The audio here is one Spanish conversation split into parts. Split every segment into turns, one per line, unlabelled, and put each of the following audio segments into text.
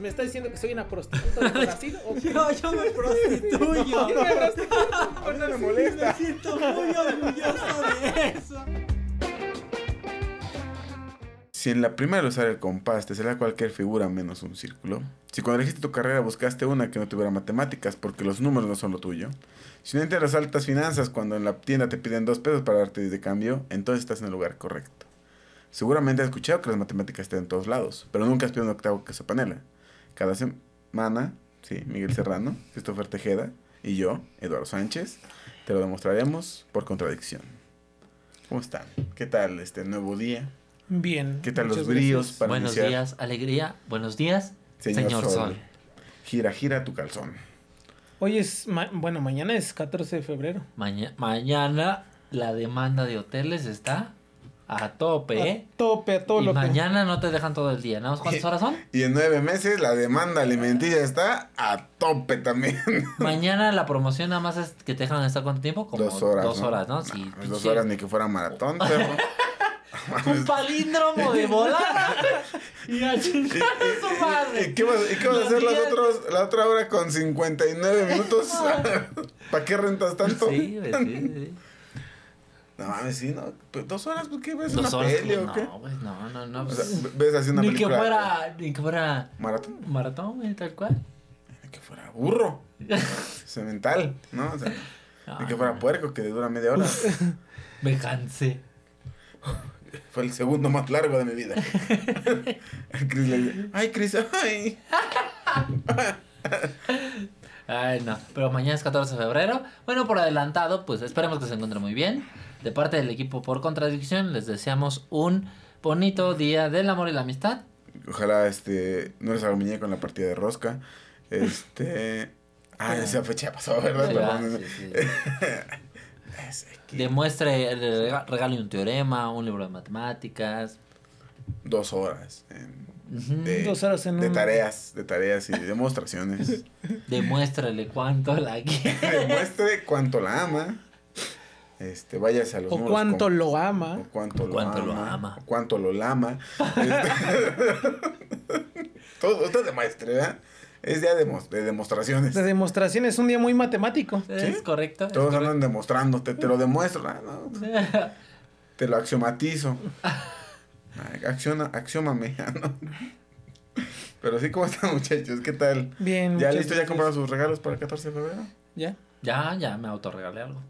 ¿Me está diciendo que soy una prostituta de Brasil? ¿O qué?
yo, yo me prostituyo.
Yo me
mí no me molesta.
Me siento muy orgulloso de eso.
Si en la primera al usar el compás te será cualquier figura menos un círculo. Si cuando elegiste tu carrera buscaste una que no tuviera matemáticas porque los números no son lo tuyo. Si no las altas finanzas cuando en la tienda te piden dos pesos para darte de cambio, entonces estás en el lugar correcto. Seguramente has escuchado que las matemáticas están en todos lados, pero nunca has pedido un octavo queso panela. Cada semana, sí, Miguel Serrano, Christopher Tejeda y yo, Eduardo Sánchez, te lo demostraremos por contradicción. ¿Cómo están? ¿Qué tal este nuevo día?
Bien.
¿Qué tal los bríos
gracias.
para
Buenos
iniciar?
días, alegría. Buenos días,
Señor,
señor,
Sol.
Sol.
Gira, gira tu calzón.
Hoy es, ma- bueno, mañana es 14 de febrero.
Maña- mañana la demanda de hoteles está a tope, ¿eh?
A tope, a todo
y
lo que...
mañana no te dejan todo el día. ¿Nada más cuántas horas son?
Y en nueve meses la demanda alimenticia está a tope también.
Mañana la promoción nada más es que te dejan estar cuánto tiempo? Como
dos horas.
Dos horas, ¿no?
No,
Sí,
mames, dos horas ni que fuera maratón, perro.
Un palíndromo de bola. y a chingar a su madre.
¿Y qué vas, y qué vas a hacer las
días-
otros, la otra hora con 59 minutos? ¿Para qué rentas tanto?
Sí, sí, sí.
No mames, sí, ¿no? Pues, ¿Dos horas? ¿Por qué ves
Dos
una
horas.
peli o qué?
No, güey, no, no, no.
O
pues,
sea, ves así una
ni que fuera, ni que fuera
Maratón.
maratón, güey, tal cual.
Ni que fuera burro. Cemental, ¿no? O sea, ni que fuera puerco que dura media hora.
Me cansé.
Fue el segundo más largo de mi vida. Chris le dice, ay, Chris, ay.
Ay, no. Pero mañana es 14 de febrero. Bueno, por adelantado, pues esperemos que se encuentre muy bien. De parte del equipo por contradicción, les deseamos un bonito día del amor y la amistad.
Ojalá este no les haga muñeco en la partida de rosca. Este. Ah, esa fecha ya pasó, ¿verdad?
Sí. Demuestre, rega- regale un teorema, un libro de matemáticas.
Dos horas. en- de,
Dos horas en
de
un-
tareas, de tareas y demostraciones.
Demuéstrale cuánto la quiere.
Demuestre cuánto la ama. Este, váyase a los
O cuánto
con-
lo
o
ama.
cuánto lo
Cuánto lo
ama,
ama.
o cuánto lo lama. Este, todo, todo demuestre, ¿verdad? Es día de, de demostraciones.
De demostración es un día muy matemático.
¿Es correcto? ¿Es
Todos
correcto?
andan demostrándote, te lo demuestro. ah, no, te lo axiomatizo. Acciona, axiómame. no. Pero sí, ¿cómo están muchachos? ¿Qué tal?
Bien.
¿Ya listo? ¿Ya compraron sus regalos para el 14 de febrero?
¿Ya?
Ya, ya me autorregalé algo.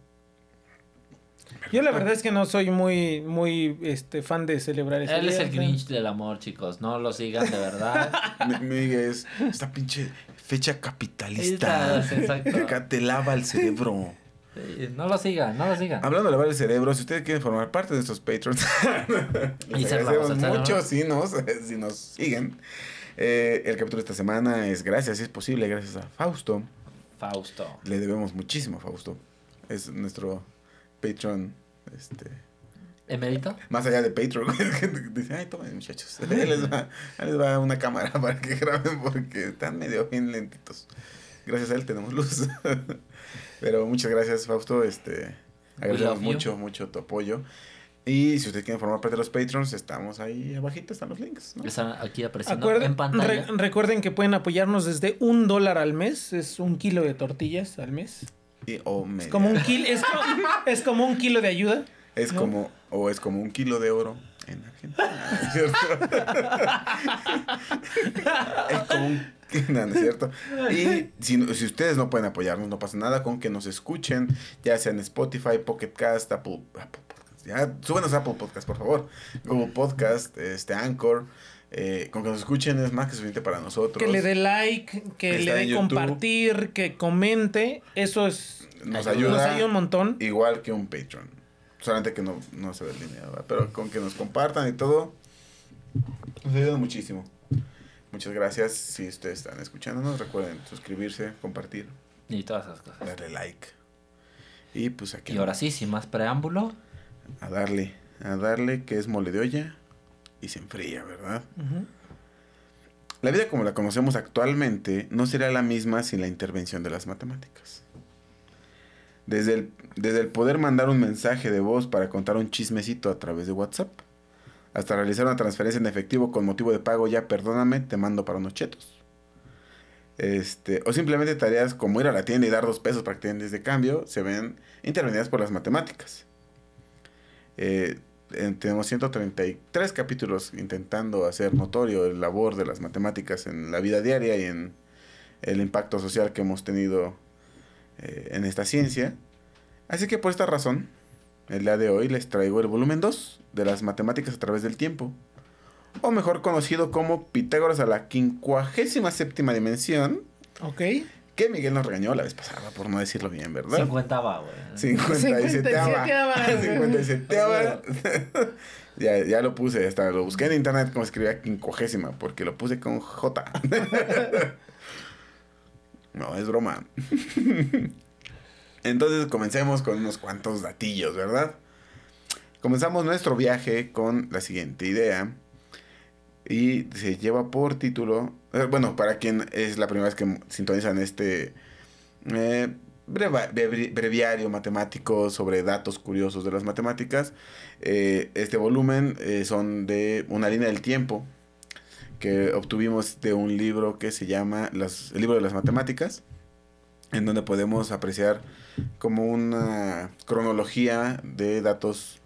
Yo la verdad es que no soy muy, muy este, fan de celebrar ese
Él es
día,
el
o sea,
Grinch del amor, chicos. No lo sigan de verdad.
Mi- Miguel es esta pinche fecha capitalista.
Exacto.
Te lava el cerebro.
Sí, no lo sigan, no lo sigan.
Hablando de lavar el cerebro, si ustedes quieren formar parte de estos patrons,
Y
agradecemos
el
mucho si nos, si nos siguen. Eh, el capítulo de esta semana es gracias, si es posible, gracias a Fausto.
Fausto.
Le debemos muchísimo a Fausto. Es nuestro Patreon, este,
¿Emérito?
más allá de Patreon. que Dice, ay, tomen muchachos. Ahí les, va, ahí les va una cámara para que graben porque están medio bien lentitos. Gracias a él tenemos luz. Pero muchas gracias, Fausto. Este, agradecemos mucho, mucho tu apoyo. Y si ustedes quieren formar parte de los Patrons, estamos ahí abajito, están los links. ¿no?
Están aquí apareciendo
Acuerden-
en pantalla.
re- recuerden que pueden apoyarnos desde un dólar al mes. Es un kilo de tortillas al mes.
Y,
Es como un kilo, es, es como un kilo de ayuda.
Es
¿no?
como, o es como un kilo de oro en Argentina. ¿no es cierto? es como un no, no es cierto. Y si, si ustedes no pueden apoyarnos, no pasa nada con que nos escuchen, ya sea en Spotify, Pocket Cast, Apple, Apple Podcast. Ya, súbenos a Apple Podcast, por favor. Google Podcast, este Anchor. Eh, con que nos escuchen es más que suficiente para nosotros.
Que le dé like, que
Está
le dé compartir, que comente. Eso es.
nos
ayuda.
Nos ayuda un montón.
Igual que un Patreon. Solamente que no, no se ve el dinero, ¿verdad? Pero con que nos compartan y todo, nos ayuda muchísimo. Muchas gracias. Si ustedes están escuchándonos, recuerden suscribirse, compartir
Y todas esas cosas.
darle like. Y pues aquí
Y ahora sí, sin más preámbulo.
a darle, a darle que es mole de olla y se enfría, ¿verdad? La vida como la conocemos actualmente no será la misma sin la intervención de las matemáticas. Desde el, desde el poder mandar un mensaje de voz para contar un chismecito a través de WhatsApp, hasta realizar una transferencia en efectivo con motivo de pago, ya perdóname, te mando para unos chetos. Este, o simplemente tareas como ir a la tienda y dar dos pesos para que te den de cambio, se ven intervenidas por las matemáticas. Eh, tenemos 133 capítulos intentando hacer notorio el labor de las matemáticas en la vida diaria y en el impacto social que hemos tenido eh, en esta ciencia. Así que por esta razón, el día de hoy les traigo el volumen 2 de las matemáticas a través del tiempo. O mejor conocido como Pitágoras a la quincuagésima séptima dimensión,
Ok.
Que Miguel nos regañó la vez pasada, por no decirlo bien, ¿verdad?
50 va, güey.
57
57ava.
ya, ya lo puse, hasta lo busqué en internet como escribía quincuagésima, porque lo puse con J. no, es broma. Entonces comencemos con unos cuantos datillos, ¿verdad? Comenzamos nuestro viaje con la siguiente idea. Y se lleva por título. Eh, bueno, para quien es la primera vez que sintonizan este eh, breviario matemático sobre datos curiosos de las matemáticas. eh, este volumen eh, son de una línea del tiempo que obtuvimos de un libro que se llama El libro de las matemáticas, en donde podemos apreciar como una cronología de datos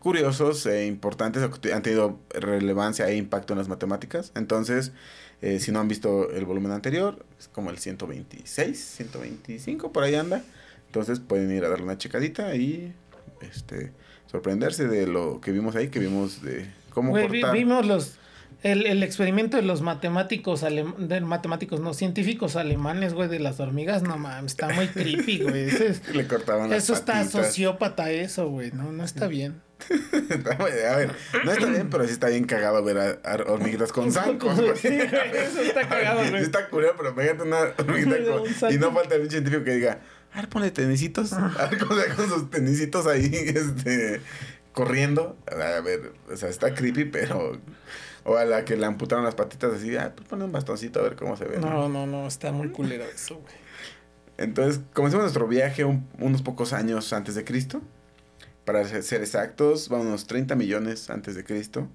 curiosos e importantes que han tenido relevancia e impacto en las matemáticas. Entonces, eh, si no han visto el volumen anterior, es como el 126, 125, por ahí anda. Entonces pueden ir a darle una checadita y este sorprenderse de lo que vimos ahí, que vimos de cómo
vi-
cortar.
vimos los el, el experimento de los matemáticos alem- de matemáticos no científicos alemanes, güey, de las hormigas, no mames, está muy creepy, güey. Es-
Le cortaban las
eso está
patitas.
sociópata eso, güey, no no está bien.
a ver, no está bien, pero sí está bien cagado ver a, a hormiguitas con zancos.
Sí, eso está cagado,
Sí
güey.
está curioso, pero fíjate una hormiguita con-
zanco.
Y no falta el científico que diga, a ver, ponle tenisitos. A ver cómo se ve con sus tenisitos ahí, este, corriendo. A ver, o sea, está creepy, pero... O a la que le amputaron las patitas así, ah, pues pone un bastoncito a ver cómo se ve. ¿no?
No, no, no, está muy culero eso, güey.
Entonces, comencemos nuestro viaje un- unos pocos años antes de Cristo. Para ser exactos, va unos 30 millones antes de Cristo.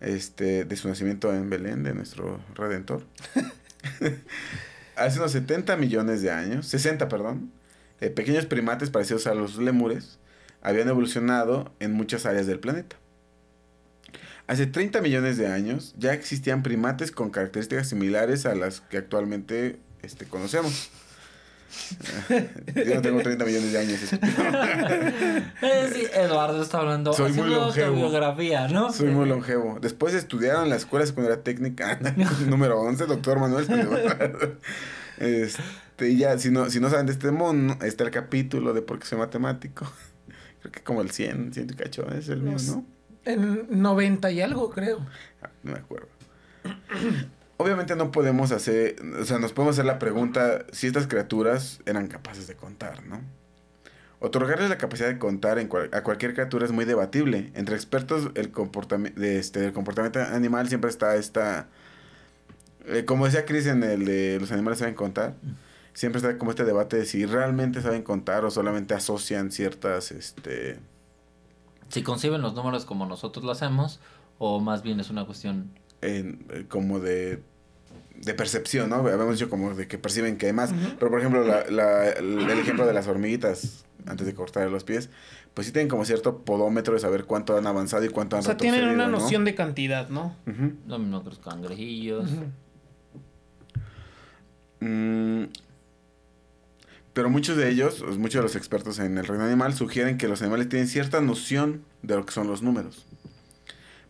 Este, de su nacimiento en Belén, de nuestro Redentor. Hace unos 70 millones de años, 60, perdón, eh, pequeños primates parecidos a los lemures habían evolucionado en muchas áreas del planeta. Hace 30 millones de años ya existían primates con características similares a las que actualmente este, conocemos. Yo no tengo 30 millones de años.
Sí, Eduardo está hablando
Soy muy longevo.
autobiografía, ¿no?
Soy muy longevo. Después de estudiar en la Escuela Secundaria Técnica número 11, doctor Manuel. Este, y ya, si no, si no saben de este mono, está el capítulo de por qué soy matemático. Creo que como el 100, 100 y cacho, es el mío,
No. En 90 y algo, creo.
Ah, No me acuerdo. Obviamente no podemos hacer, o sea, nos podemos hacer la pregunta si estas criaturas eran capaces de contar, ¿no? Otorgarles la capacidad de contar a cualquier criatura es muy debatible. Entre expertos el comportamiento, este, el comportamiento animal siempre está esta... eh, como decía Chris en el de los animales saben contar, siempre está como este debate de si realmente saben contar o solamente asocian ciertas, este...
Si conciben los números como nosotros lo hacemos, o más bien es una cuestión.
En- eh, como de, de percepción, ¿no? Habíamos dicho como de que perciben que hay más. Pero, por ejemplo, la, la- el el ejemplo de las hormiguitas, antes de cortar los pies, pues sí tienen como cierto podómetro de saber cuánto han avanzado y cuánto
O
han
sea, tienen una noción de cantidad, ¿no?
Ujú.
Lo mismo que los cangrejillos.
Mm, pero muchos de ellos, muchos de los expertos en el reino animal, sugieren que los animales tienen cierta noción de lo que son los números.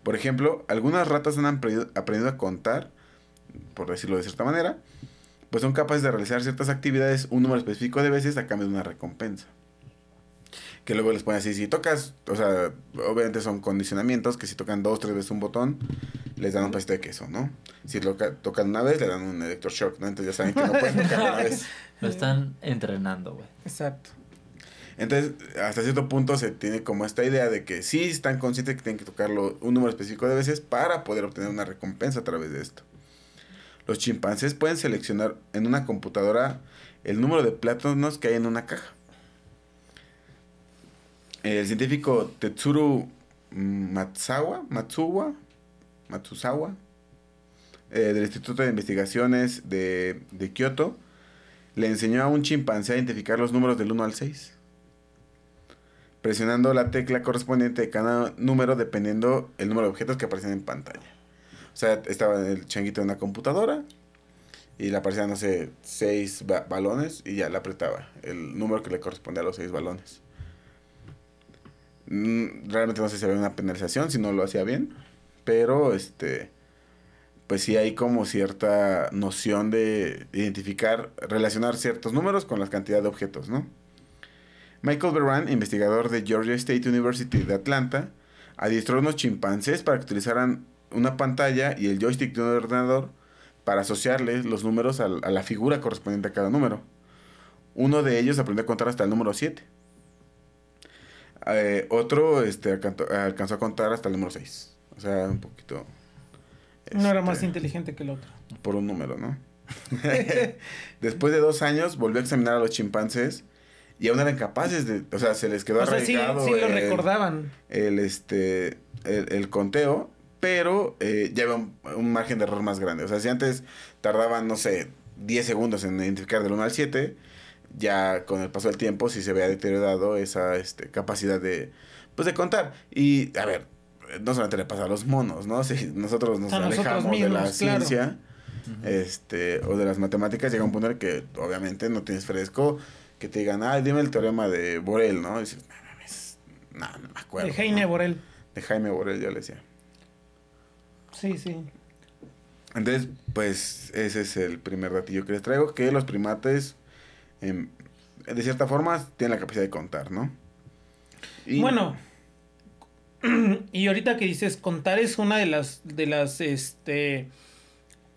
Por ejemplo, algunas ratas han aprendido, aprendido a contar, por decirlo de cierta manera, pues son capaces de realizar ciertas actividades un número específico de veces a cambio de una recompensa. Que luego les ponen así, si tocas, o sea, obviamente son condicionamientos, que si tocan dos, tres veces un botón, les dan un pedacito de queso, ¿no? Si toca- tocan una vez, le dan un electroshock, ¿no? Entonces ya saben que no pueden tocar una vez.
Lo están entrenando, güey.
Exacto.
Entonces, hasta cierto punto se tiene como esta idea de que sí están conscientes que tienen que tocarlo un número específico de veces para poder obtener una recompensa a través de esto. Los chimpancés pueden seleccionar en una computadora el número de plátanos que hay en una caja. El científico Tetsuru Matsuwa, Matsuwa, Matsuzawa, eh, del Instituto de Investigaciones de, de Kioto, le enseñó a un chimpancé a identificar los números del 1 al 6 presionando la tecla correspondiente de cada número dependiendo el número de objetos que aparecen en pantalla. O sea, estaba el changuito en una computadora y le aparecían, no sé, seis ba- balones y ya le apretaba el número que le corresponde a los seis balones. Mm, Realmente no sé si había una penalización si no lo hacía bien, pero este pues sí hay como cierta noción de identificar, relacionar ciertos números con la cantidad de objetos, ¿no? Michael Beran, investigador de Georgia State University de Atlanta, adiestró a unos chimpancés para que utilizaran una pantalla y el joystick de un ordenador para asociarles los números a, la figura correspondiente a cada número. Uno de ellos aprendió a contar hasta el número 7. Eh, otro este, alcanzó, a contar hasta el número 6. O sea, un poquito...
No era más
este,
inteligente que el otro.
por un número, ¿no? Después de dos años volvió a examinar a los chimpancés y aún eran capaces de, o sea, se les quedó
O sea, sí, sí lo
el-
recordaban.
el, este, el, el conteo, pero eh, ya había un, un margen de error más grande. O sea, si antes tardaban, no sé, 10 segundos en identificar del 1 al 7, ya con el paso del tiempo sí se había deteriorado esa este, capacidad de, pues, de contar. Y, a ver, no solamente le pasa a los monos, ¿no? Si nosotros nos
A nosotros
alejamos de la
claro.
ciencia este, o de las matemáticas, llega un punto en el que obviamente no tienes fresco que te digan, ah, dime el teorema de Borel, ¿no? Y dices, no mames, no, no me acuerdo.
De
¿no?
Borel.
De Jaime Borel, ya le decía.
Sí, sí.
Entonces, pues ese es el primer datillo que les traigo, que los primates, em, de cierta forma, tienen la capacidad de contar, ¿no? Y-
Bueno, y ahorita que dices contar es una de las de las este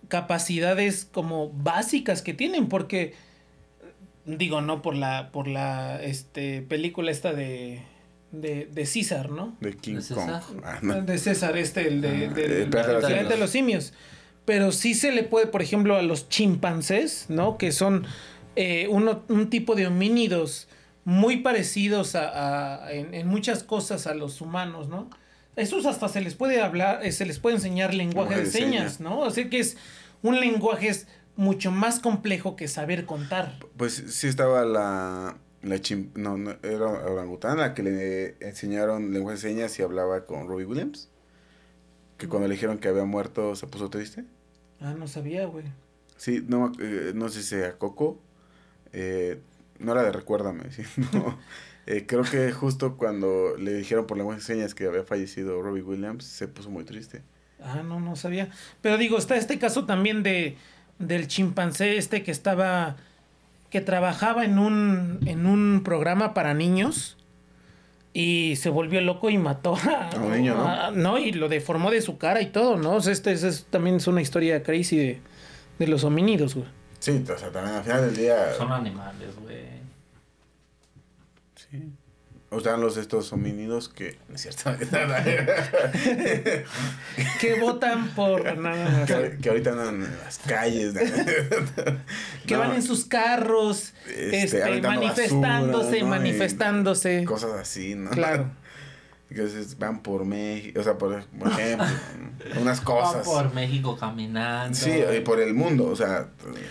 capacidades como básicas que tienen porque digo no por la por la este película esta de de, de César, ¿no?
De King
¿De
Kong.
César?
Ah, no.
De César, este, el de,
Ah,
del-
el planeta de los
simios.
de los simios. Pero sí se le puede, por ejemplo, a los chimpancés, ¿no? Que son eh, uno- un tipo de homínidos muy parecidos a, a- en, en muchas cosas a los humanos, ¿no? Esos hasta se les puede hablar, eh, se les puede enseñar lenguaje
Lenguaje
de
de
señas,
señas.
¿no? O sea que es un lenguaje es mucho más complejo que saber contar.
Pues sí estaba la, la chim- no, no, era orangután la que le enseñaron lenguaje de señas y hablaba con Robbie Williams. Que cuando le dijeron que había muerto se puso triste.
Ah, no sabía, güey.
Sí, no, eh, no sé si sea Coco. eh, no era de Recuérdame, sí, no. Eh, creo que justo cuando le dijeron por lenguaje de señas que había fallecido Robbie Williams, se puso muy triste.
Ah, no, no sabía. Pero digo, está este caso también de del chimpancé este que estaba que trabajaba en un en un programa para niños y se volvió loco y mató a,
A un niño, ¿no?
a- no, y lo deformó de su cara y todo, ¿no? O sea, este, es, también es una historia crazy de, de los homínidos, güey.
Sí, o sea, también al final del día...
Son animales, güey.
Sí. O estaban los estos homínidos que... No es cierto.
Que votan por nada más.
que, que ahorita andan en las calles.
Que
No,
van en sus carros,
Este,
este, manifestándose,
basura, ¿no? Y
manifestándose.
Cosas así, ¿no?
Claro.
Veces van por México, o sea, por, por ejemplo, ¿no? unas cosas.
por México caminando.
Sí, y por el mundo, o sea,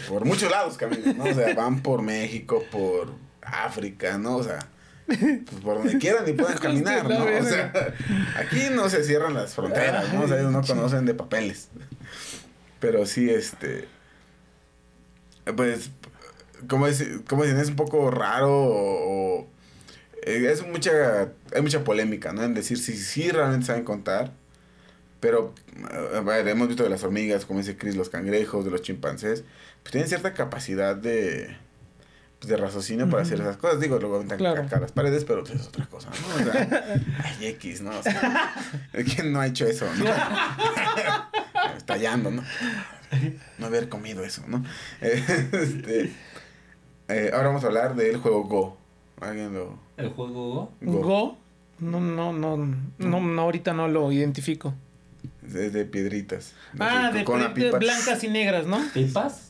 por muchos lados caminan, ¿no? O sea, van por México, por África, ¿no? O sea, pues por donde quieran y puedan caminar, ¿no? O sea, aquí no se cierran las fronteras, ¿no? O sea, ellos no conocen de papeles. Pero sí, este. Pues, como, es, como dicen, es un poco raro o. o- eh, es mucha. Hay mucha polémica, ¿no? En decir si sí realmente saben contar. Pero, a ver, hemos visto de las hormigas, como dice Chris, los cangrejos, de los chimpancés, pues tienen cierta capacidad de, pues, de raciocinio para hacer esas cosas. Digo, luego aventan
Claro.
caca a las paredes, pero pues, es otra cosa, ¿no? O sea, hay X, ¿no? O sea, ¿quién no ha hecho eso, no? Estallando, ¿no? No haber comido eso, ¿no? Este, Eh, ahora vamos a hablar del juego Go. ¿Alguien lo...?
¿El juego Go?
Go.
Go. No, no, no, no, no, ahorita no lo identifico.
Es de piedritas.
Ah, de,
con
de blancas y negras, ¿no?
¿Pipas?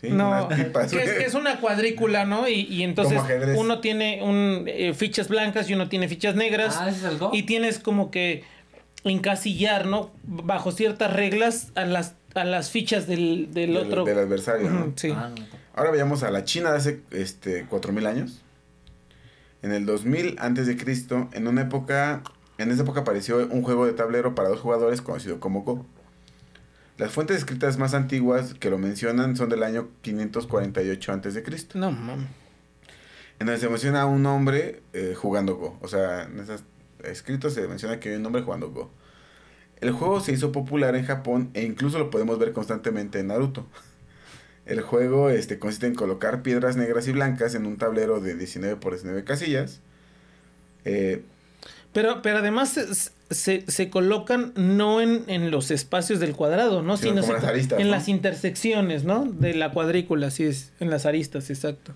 Sí,
no, que es, que es una cuadrícula, ¿no? Y, y entonces uno tiene un, eh, fichas blancas y uno tiene fichas negras.
Ah, ¿ese es el
y tienes como que encasillar, ¿no? Bajo ciertas reglas a las, a las fichas del, del,
Del-
otro.
del adversario, ¿no?
Sí.
Ah, no.
Ahora veamos a la China de hace este, 4000 años. En el 2000 antes de Cristo, en una época, en esa época apareció un juego de tablero para dos jugadores conocido como Go. Las fuentes escritas más antiguas que lo mencionan son del año 548 antes de Cristo,
No, mames.
en donde se menciona a un hombre eh, jugando Go. O sea, en esos escritos se menciona que hay un hombre jugando Go. El juego se hizo popular en Japón e incluso lo podemos ver constantemente en Naruto. El juego este, consiste en colocar piedras negras y blancas en un tablero de 19 por 19 casillas. Eh,
Pero, pero además se, se, se colocan no en, en los espacios del cuadrado, ¿no?
Sino las aristas,
en
¿no?
las intersecciones, ¿no? De la cuadrícula, así es. En las aristas, exacto.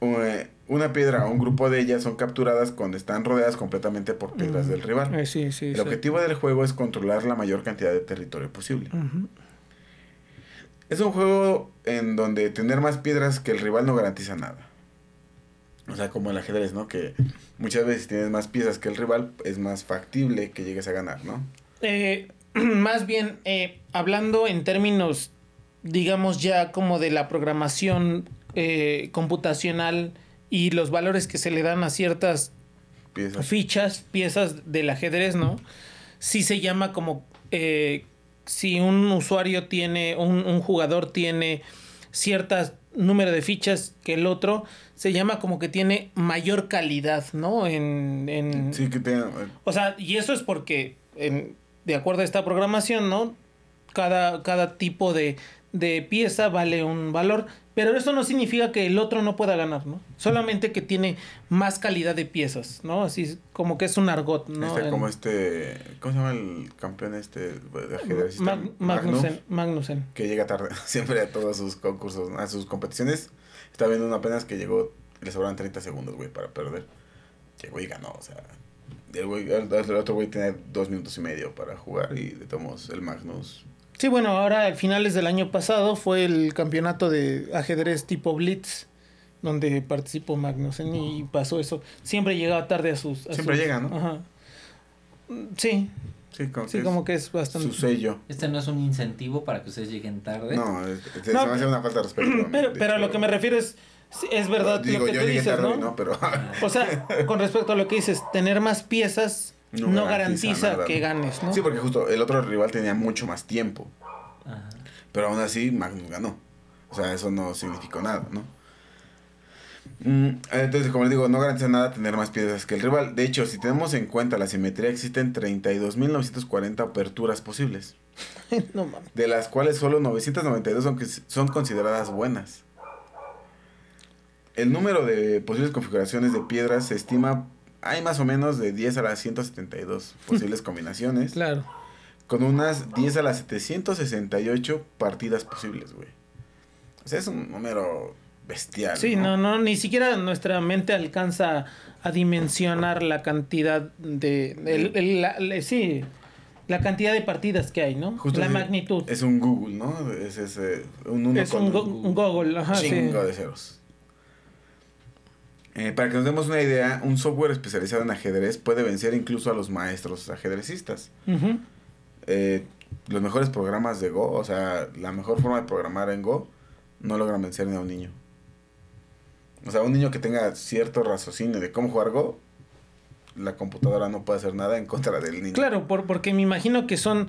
eh, una piedra o un grupo de ellas son capturadas cuando están rodeadas completamente por piedras
Mm.
del rival.
Eh, sí, sí.
El objetivo del juego es controlar la mayor cantidad de territorio posible. Es un juego en donde tener más piedras que el rival no garantiza nada. O sea, como el ajedrez, ¿no? Que muchas veces si tienes más piezas que el rival, es más factible que llegues a ganar, ¿no?
Eh, más bien, eh, hablando en términos, digamos ya como de la programación eh, computacional y los valores que se le dan a ciertas
Piezas.
fichas, piezas del ajedrez, ¿no? Sí se llama como eh, si un usuario tiene, un, un jugador tiene ciertas número de fichas que el otro, se llama como que tiene mayor calidad, ¿no? En, en,
Sí, que tenga...
o sea, y eso es porque, en- de acuerdo a esta programación, ¿no? Cada, cada tipo de, de pieza vale un valor, pero eso no significa que el otro no pueda ganar, ¿no? Solamente que tiene más calidad de piezas, ¿no? Así es como que es un argot, ¿no?
Este,
En-
como este... ¿Cómo se llama el campeón este de ajedrecista?
Mag- Magnussen, Magnussen.
que llega tarde siempre a todos sus concursos, a sus competiciones. Estaba viendo uno apenas que llegó, le sobraban 30 segundos, güey, para perder. Llegó y ganó, o sea. El, güey- el- el otro güey tenía dos minutos y medio para jugar y le tomamos el Magnus.
Sí, bueno, ahora a finales del año pasado fue el campeonato de ajedrez tipo Blitz, donde participó Magnussen y pasó eso. Siempre llegaba tarde a sus... a
Siempre
sus-
llega, ¿no?
Ajá. Sí,
Sí, como,
sí,
que,
como
es
que es bastante...
su sello.
Este no es un incentivo para que ustedes lleguen tarde.
No, es- es- se
No,
me hace una falta de respeto.
Pero, pero a lo que me refiero es, es verdad
Digo,
lo que
yo
tú dices,
tarde,
¿no?
¿no? Pero
O sea, con respecto a lo que dices, tener más piezas
No
no,
garantiza
que ganes, ¿no?
sí, porque justo el otro rival tenía mucho más tiempo.
Ajá.
Pero aún así, Magnus ganó. O sea, eso no significó nada, ¿no? Mm, Entonces, como les digo, no garantiza nada tener más piezas que el rival. De hecho, si tenemos en cuenta la simetría, existen 32.940 aperturas posibles,
no mames.
de las cuales solo 992 son, que- son consideradas buenas. El número de posibles configuraciones de piedras se estima, hay más o menos de 10 a las 172 posibles combinaciones,
Claro.
con unas 10 a las 768 partidas posibles, güey. O sea, es un número bestial.
Sí, no, no, ni siquiera nuestra mente alcanza a dimensionar la cantidad de, el- el- la- le- sí, la cantidad de partidas que hay, ¿no?
Justo
la
es-
magnitud. Es,
Es un Google, ¿no? Es, es, eh, un uno con
un, go- un Google, ajá, sí.
chingo de ceros. Eh, para que nos demos una idea, un software especializado en ajedrez puede vencer incluso a los maestros ajedrecistas. Eh, los mejores programas de Go, o sea, la mejor forma de programar en Go, no logran vencer ni a un niño. O sea, un niño que tenga cierto raciocinio de cómo jugar Go, la computadora no puede hacer nada en contra del niño.
Claro, por, porque me imagino que son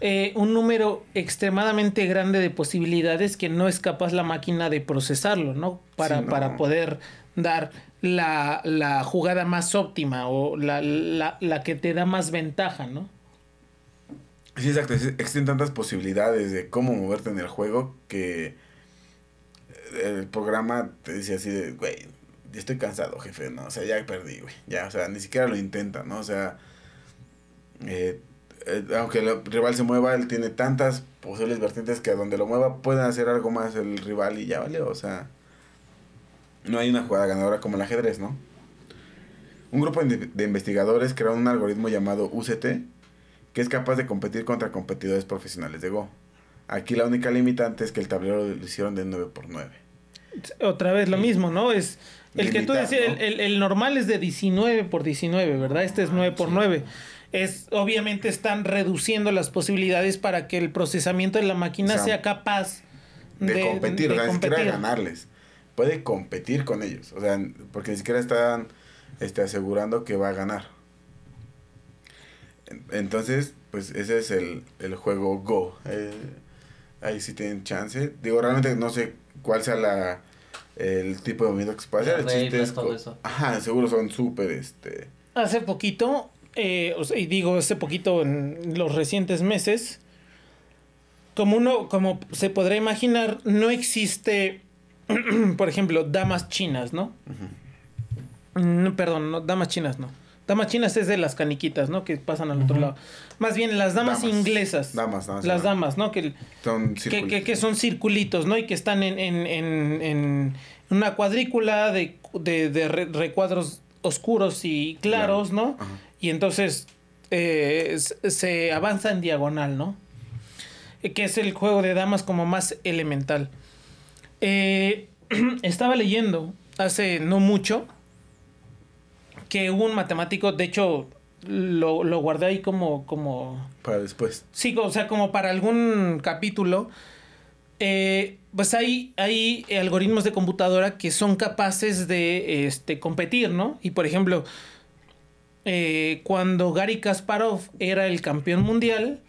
eh, un número extremadamente grande de posibilidades que no es capaz la máquina de procesarlo, ¿no? Para,
Sí, no.
para poder dar la, la jugada más óptima o la, la, la que te da más ventaja, ¿no?
Sí, exacto. ex- Existen tantas posibilidades de cómo moverte en el juego que el programa te dice así de, güey, ya estoy cansado, jefe, ¿no? O sea, ya perdí, güey. Ya, o sea, ni siquiera lo intenta, ¿no? O sea, eh, eh, aunque el rival se mueva, él tiene tantas posibles vertientes que a donde lo mueva pueden hacer algo más el rival y ya vale, o sea. No hay una jugada ganadora como el ajedrez, ¿no? Un grupo de de investigadores crearon un algoritmo llamado UCT que es capaz de competir contra competidores profesionales de Go. Aquí la única limitante es que el tablero lo hicieron de 9x9.
Otra vez lo mismo, ¿no? Es el que tú decías,
¿no?
el, el- el normal es de 19 por 19, ¿verdad? Este es 9 por 9. Es, obviamente están reduciendo las posibilidades para que el procesamiento de la máquina
O sea,
sea capaz
de, competir,
de competir.
ganarles. Puede competir con ellos, o sea, porque ni siquiera están este, asegurando que va a ganar. En- Entonces, pues ese es el, el juego Go. Eh, ahí sí tienen chance. Digo, realmente no sé cuál sea la el tipo de movimiento que se puede hacer. El
Las
chiste es
todo eso.
Ajá, seguro son súper, este...
Hace poquito, eh, o sea, y digo hace poquito en los recientes meses, como uno, como se podrá imaginar, no existe, por ejemplo, damas chinas, ¿no? Mm, perdón, no, damas chinas no. Damas chinas es de las caniquitas, ¿no? Que pasan al otro lado. Más bien las damas,
Damas.
inglesas.
Damas, damas,
Las
damas.
¿no? Que,
Son
que,
circulitos.
que, que son circulitos, ¿no? Y que están en, en, en, en una cuadrícula de, de, de re- recuadros oscuros y claros, ¿no?
Ajá.
Y entonces eh, se avanza en diagonal, ¿no? Eh, Que es el juego de damas como más elemental. Eh, estaba leyendo hace no mucho que hubo un matemático, de hecho lo, lo guardé ahí como, como
Para después.
Sí, o sea, como para algún capítulo. eh, pues hay, hay algoritmos de computadora que son capaces de este, competir, ¿no? Y por ejemplo, eh, cuando Gary Kasparov era el campeón mundial,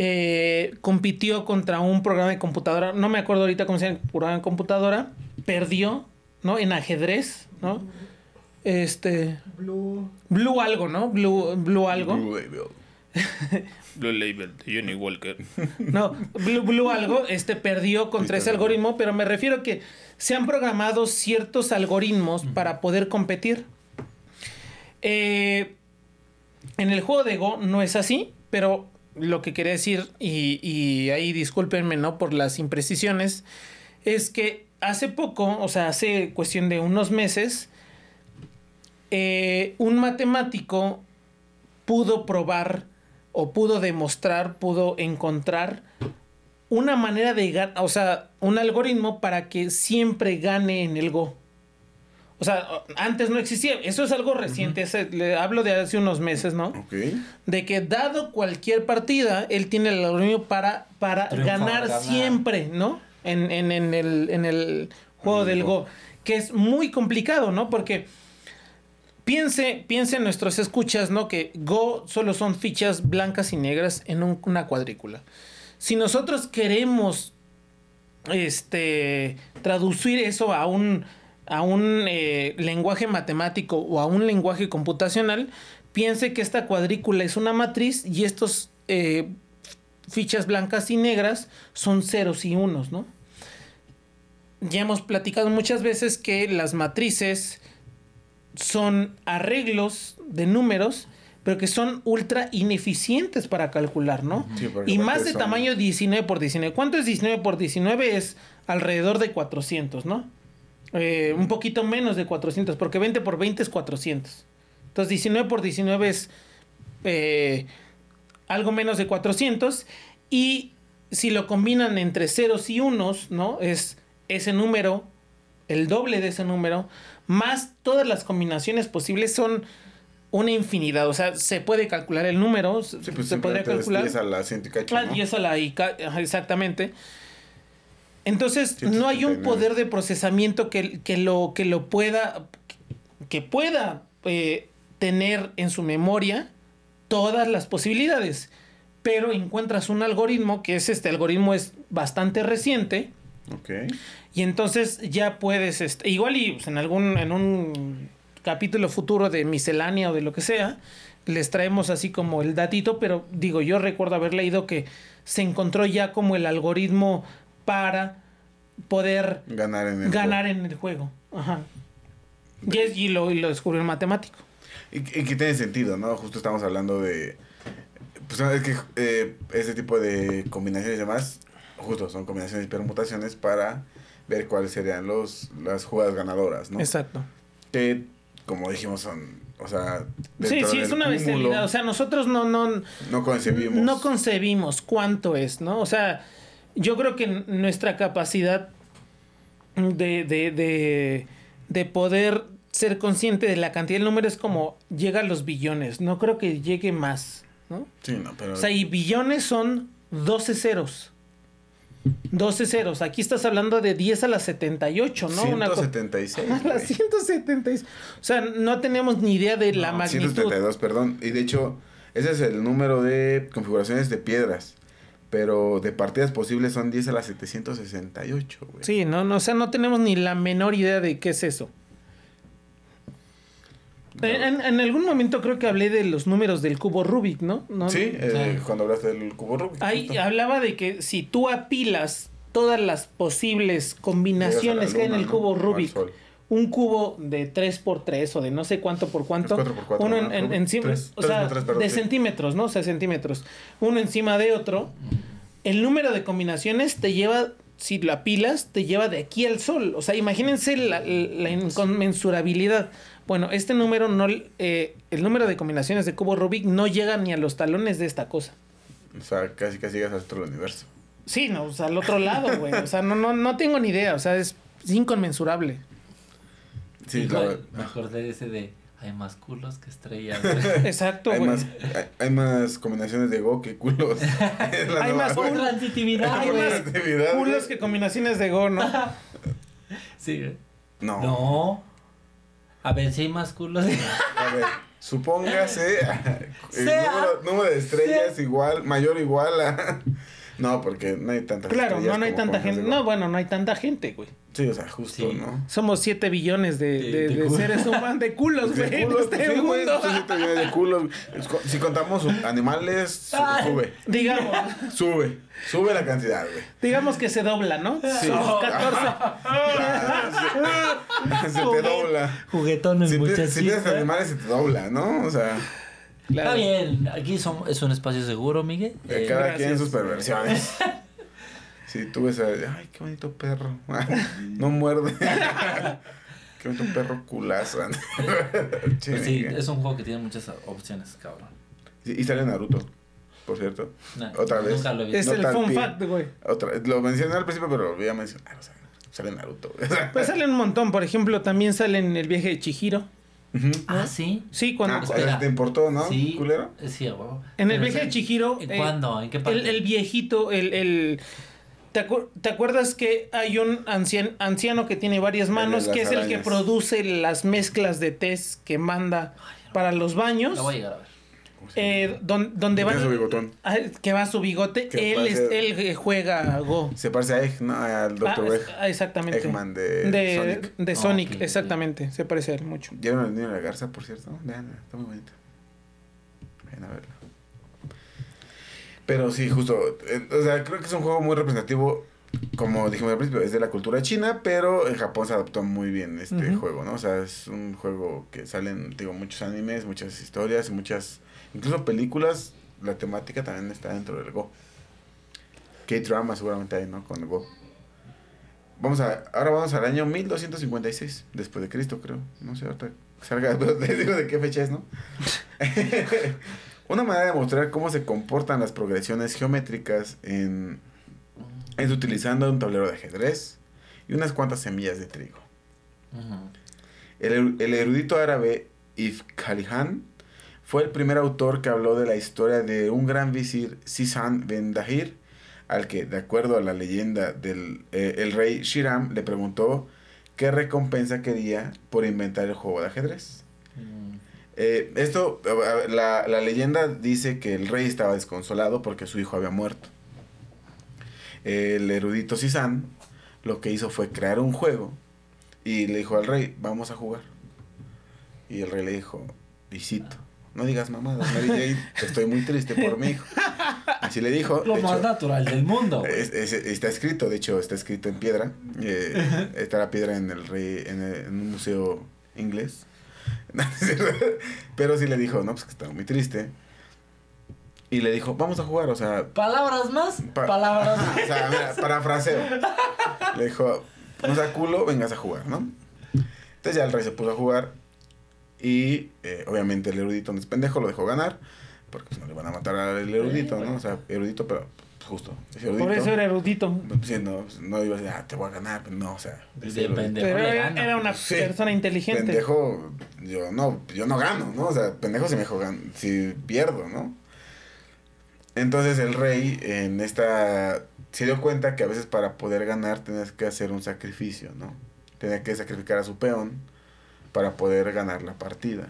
eh, compitió contra un programa de computadora, no me acuerdo ahorita cómo se llama el programa de computadora, perdió, ¿no? En ajedrez, ¿no? Este.
Blue.
Blue algo, ¿no? Blue, Blue algo.
Blue Label.
Blue Label de Johnny Walker. No, Blue, Blue algo este, perdió contra ese algoritmo, pero me refiero a que se han programado ciertos algoritmos para poder competir. Eh, en el juego de Go no es así, pero lo que quería decir, y, y ahí discúlpenme ¿no? por las imprecisiones, es que hace poco, o sea, hace cuestión de unos meses, eh, un matemático pudo probar o pudo demostrar, pudo encontrar una manera de ganar, o sea, un algoritmo para que siempre gane en el Go. O sea, antes no existía, eso es algo reciente, ese- le hablo de hace unos meses, ¿no?
Ok.
De que dado cualquier partida, él tiene el algoritmo para, para
Triunfar,
ganar,
ganar.
siempre, ¿no? En, en- en el, en el juego del
Go.
Go. Que es muy complicado, ¿no? Porque piense, piense en nuestros escuchas, ¿no? Que Go solo son fichas blancas y negras en un- una cuadrícula. Si nosotros queremos este, traducir eso a un, a un eh, lenguaje matemático o a un lenguaje computacional, piense que esta cuadrícula es una matriz y estos eh, fichas blancas y negras son ceros y unos, ¿no? Ya hemos platicado muchas veces que las matrices son arreglos de números, pero que son ultra ineficientes para calcular, ¿no?
Sí,
y más de
son-
tamaño 19 por 19. ¿Cuánto es 19 por 19? Es alrededor de 400, ¿no? Eh, un poquito menos de 400, porque 20 por 20 es 400. Entonces 19 por 19 es eh, algo menos de 400. Y si lo combinan entre ceros y unos, ¿no? Es ese número, el doble de ese número, más todas las combinaciones posibles son una infinidad. O sea, se puede calcular el número,
Sí, pues
se podría calcular.
10 a la ciento y cacho,
Ah,
¿no?
10 a la ajá, exactamente. Entonces, no hay un
179.
poder de procesamiento que, que lo, que lo pueda, que pueda eh, tener en su memoria todas las posibilidades. Pero encuentras un algoritmo, que es este algoritmo es bastante reciente, y entonces ya puedes, este, igual y pues, en algún, en un capítulo futuro de miscelánea o de lo que sea, les traemos así como el datito, pero digo, yo recuerdo haber leído que se encontró ya como el algoritmo para poder
Ganar en el
ganar
juego.
en el juego. Ajá. Y, es- y lo, y lo descubrió el matemático.
Y, y que tiene sentido, ¿no? Justo estamos hablando de... Pues es que eh, ese tipo de combinaciones y demás, justo son combinaciones y permutaciones para ver cuáles serían los, las jugadas ganadoras, ¿no?
Exacto.
Que, como dijimos, son, o sea...
Sí, sí, es una bestialidad. O sea, nosotros no, no,
no concebimos.
no concebimos cuánto es, ¿no? O sea, yo creo que nuestra capacidad de, de, de, de poder ser consciente de la cantidad de números es como llega a los billones. No creo que llegue más, ¿no?
Sí, no, pero...
O sea, y billones son 12 ceros. 12 ceros. Aquí estás hablando de 10 a la 78, ¿no? Una co-
176.
a la
güey.
176. O sea, no tenemos ni idea de la magnitud.
172, perdón. Y de hecho, ese es el número de configuraciones de piedras. Pero de partidas posibles son 10 a la 768, güey.
Sí, no, no, o sea, no tenemos ni la menor idea de qué es eso. En, en- en algún momento creo que hablé de los números del cubo Rubik, ¿no? no
Sí, eh,
Sí.
cuando hablaste del cubo Rubik.
Ahí
justo.
hablaba de que si tú apilas todas las posibles combinaciones que hay en el cubo
¿no?
Rubik. Un cubo de 3x3 o de no sé cuánto por cuánto,
Es 4x4,
uno en, en- o sea, de
sí.
centímetros, ¿no? O sea, centímetros, uno encima de otro, el número de combinaciones te lleva, si lo apilas, te lleva de aquí al sol. O sea, imagínense la, la inconmensurabilidad. Bueno, este número no, eh, el número de combinaciones de cubo Rubik no llega ni a los talones de esta cosa.
O sea, casi casi llegas al otro universo.
Sí, no, o sea, al otro lado, güey. O sea, no, no, no tengo ni idea. O sea, es inconmensurable.
Sí, la-
me acordé de ese de hay más culos que estrellas.
Exacto,
hay
güey.
más, hay, hay más combinaciones de Go que culos.
Hay
nueva-
más culos.
transitividad,
Hay más culos
güey.
que combinaciones de Go, ¿no?
Sí, güey.
No.
No. A ver si hay más culos.
A ver, supóngase el
Sea.
número, número de estrellas igual, mayor o igual a... No, porque no hay tantas
Claro,
estrellas
no, no hay tanta gente.
de
No, bueno, no hay tanta gente, güey.
Sí, o sea, justo,
Sí.
¿no?
Somos 7 billones de,
De-
de-
de
de seres humanos, de culos,
De
güey. en
culos,
este
sí, güey,
mundo.
sí, sí, te viene de culos. Si contamos animales, su-
Ay.
sube,
Digamos,
sube, sube la cantidad, güey.
digamos que se dobla, ¿no?
Sí.
Somos 14.
Ah, se, se te dobla.
Juguetones,
Si, tienes-
muchachos.
si tienes animales, se te dobla, ¿no? O sea,
Claro.
Está bien, aquí son, es un espacio seguro, Miguel. eh,
cada
gracias.
quien sus perversiones. Si tú ves a... Ay, qué bonito perro. No muerde. Qué bonito perro culazo.
pues sí,
Chingue.
es un juego que tiene muchas opciones, cabrón.
Sí, Y sale Naruto, por cierto.
Nah,
Otra vez.
Nunca lo he visto.
Es
No
el fun
pie.
fact, güey.
Otra, lo mencioné al principio, pero lo voy a mencionar. O sea, sale Naruto. güey.
Pues salen un montón. Por ejemplo, también sale en el viaje de Chihiro.
Ujú.
Ah, sí.
Sí, cuando.
Ah. ¿Te importó, no?
Sí.
¿Culero?
Sí,
en el viaje de. Chihiro.
¿En
eh,
cuándo? ¿En qué parte?
El, el viejito, el, el ¿te, acu- te acuerdas que hay un ancian- anciano que tiene varias manos, que es el que produce las mezclas de test que manda para los baños?
Lo voy a llegar a ver.
Eh, don- donde
su bigotón.
Ah, que va su bigote,
Que
él, es, él juega Go.
Se parece a Egg, ¿no? Al Dr.
Ah,
Egg.
es- ah, exactamente.
Eggman de,
de
Sonic.
de exactamente. Se parece a él mucho.
¿Vieron el niño de la garza, por cierto? Vean, está muy bonito. Vayan a verlo. Pero sí, justo. eh, o sea, creo que es un juego muy representativo. Como dijimos al principio, es de la cultura china, pero en Japón se adaptó muy bien este juego, ¿no? O sea, es un juego que salen, digo, muchos animes, muchas historias, muchas, incluso películas. La temática también está dentro del Go. K-drama seguramente hay, ¿no? Con el Go. Vamos a, ahora vamos al año 1256, después de Cristo, creo. No sé, ahorita salga, pero les digo de qué fecha es, ¿no? Una manera de mostrar cómo se comportan las progresiones geométricas en, es utilizando un tablero de ajedrez y unas cuantas semillas de trigo. El, eru- el erudito árabe Ibn Khalihan fue el primer autor que habló de la historia de un gran visir Sisan ben Dahir, al que, de acuerdo a la leyenda del eh, el rey Shiram, le preguntó qué recompensa quería por inventar el juego de ajedrez.
Mm.
Eh, esto, la leyenda dice que el rey estaba desconsolado porque su hijo había muerto. El erudito Sisan lo que hizo fue crear un juego y le dijo al rey, vamos a jugar. Y el rey le dijo, visito, no digas mamadas, Mary Jane, estoy muy triste por mi hijo. Así le dijo.
Lo más
hecho,
natural del mundo. güey.
es- es- está escrito, de hecho, está escrito en piedra. eh, está la piedra en el rey, en, el- en un museo inglés. Pero sí le dijo, no, pues que estaba muy triste. Y le dijo, vamos a jugar, o sea,
Palabras más,
Pa-
palabras
o sea, mira, parafraseo. Le dijo, no sea culo, vengas a jugar, ¿no? Entonces ya el rey se puso a jugar y eh, obviamente el erudito no es pendejo, lo dejó ganar, porque pues, no le van a matar al erudito, ¿no? O sea, erudito, pero justo. es erudito.
Por eso era erudito.
Pues, no, no iba a decir, ah, te voy a ganar, pues, no, o sea.
De pendejo
Pero era, era una
Sí.
persona inteligente.
Pendejo, yo no, yo no gano, ¿no? O sea, pendejo si me juegan, si pierdo, ¿no? Entonces el rey en esta se dio cuenta que a veces para poder ganar tenías que hacer un sacrificio, ¿no? Tenía que sacrificar a su peón para poder ganar la partida.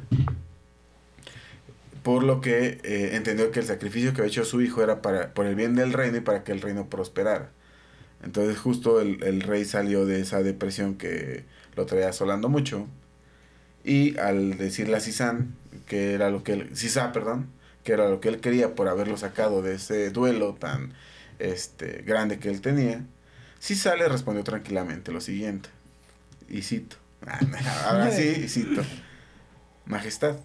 Por lo que eh, entendió que el sacrificio que había hecho su hijo era para, por el bien del reino y para que el reino prosperara. Entonces justo el, el rey salió de esa depresión que lo traía asolando mucho. Y al decirle a Sisán, que era lo que él, Sisá, perdón, que era lo que él quería por haberlo sacado de ese duelo tan este, grande que él tenía, Sisá le respondió tranquilamente lo siguiente. Y cito. Ahora sí, y cito. Majestad,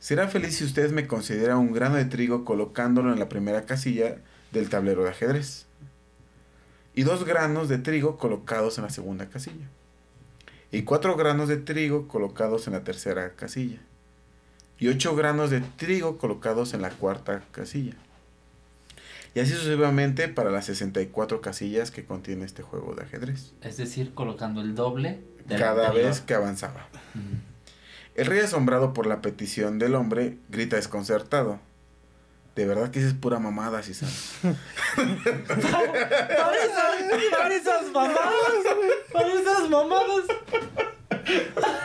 será feliz si usted me considera un grano de trigo colocándolo en la primera casilla del tablero de ajedrez. Y dos granos de trigo colocados en la segunda casilla. Y cuatro granos de trigo colocados en la tercera casilla. Y ocho granos de trigo colocados en la cuarta casilla. Y así sucesivamente para las 64 casillas que contiene este juego de ajedrez.
Es decir, colocando el doble del
Cada
anterior.
vez que avanzaba. El rey asombrado por la petición del hombre grita desconcertado. De verdad que esa es pura mamada, si sabes.
Para esas, para esas mamadas. Para esas mamadas.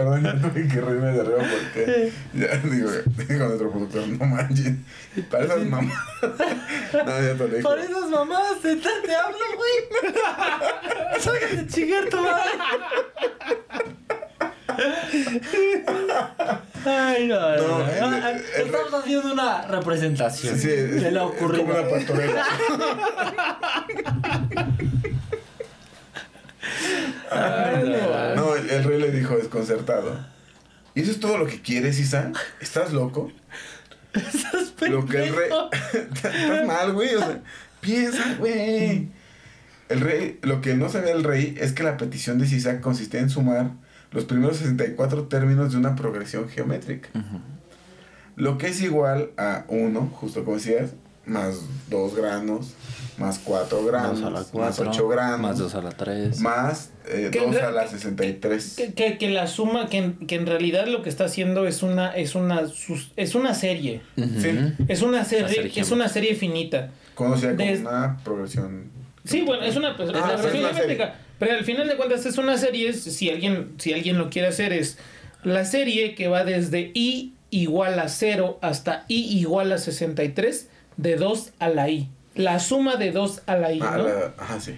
Perdón, ya tuve que reírme de arriba porque ya digo, digo nuestro productor, no manches. Para esas mamás. No, ya te lo digo.
Para esas mamadas, te, te hablo, güey. Sácate de chingar tu madre. Ay, no, no,
No,
Ah, Estamos haciendo una representación
Sí, sí,
de lo ocurrido.
Como una pastorela.
No.
El, el rey le dijo desconcertado. ¿Y eso es todo lo que quieres, Isa? ¿Estás loco?
Estás
Lo que el rey. Estás mal, güey. O sea, piensa, güey. El rey, lo que no sabía el rey es que la petición de Sisac consistía en sumar los primeros 64 términos de una progresión geométrica. Lo que es igual a 1, justo como decías, más 2 granos, más 4 granos,
Dos a la
más
cuatro,
8 granos,
Más dos a la tres.
más
Que
2
en
a la 63.
Que, que, que la suma, que en, que en realidad lo que está haciendo es una, es una, sus- es una serie.
Ujú.
Sí.
Es una serie,
serie
es una serie finita.
Conocida como
Des-
una progresión.
Sí, bueno, es una, pues, es
Ah,
la
es una serie.
Pero al final de cuentas es una serie, si alguien, si alguien lo quiere hacer, es la serie que va desde i igual a 0 hasta i igual a 63, de 2 a la i. La suma de 2 a la i,
Ah,
¿no?
la- ajá, sí.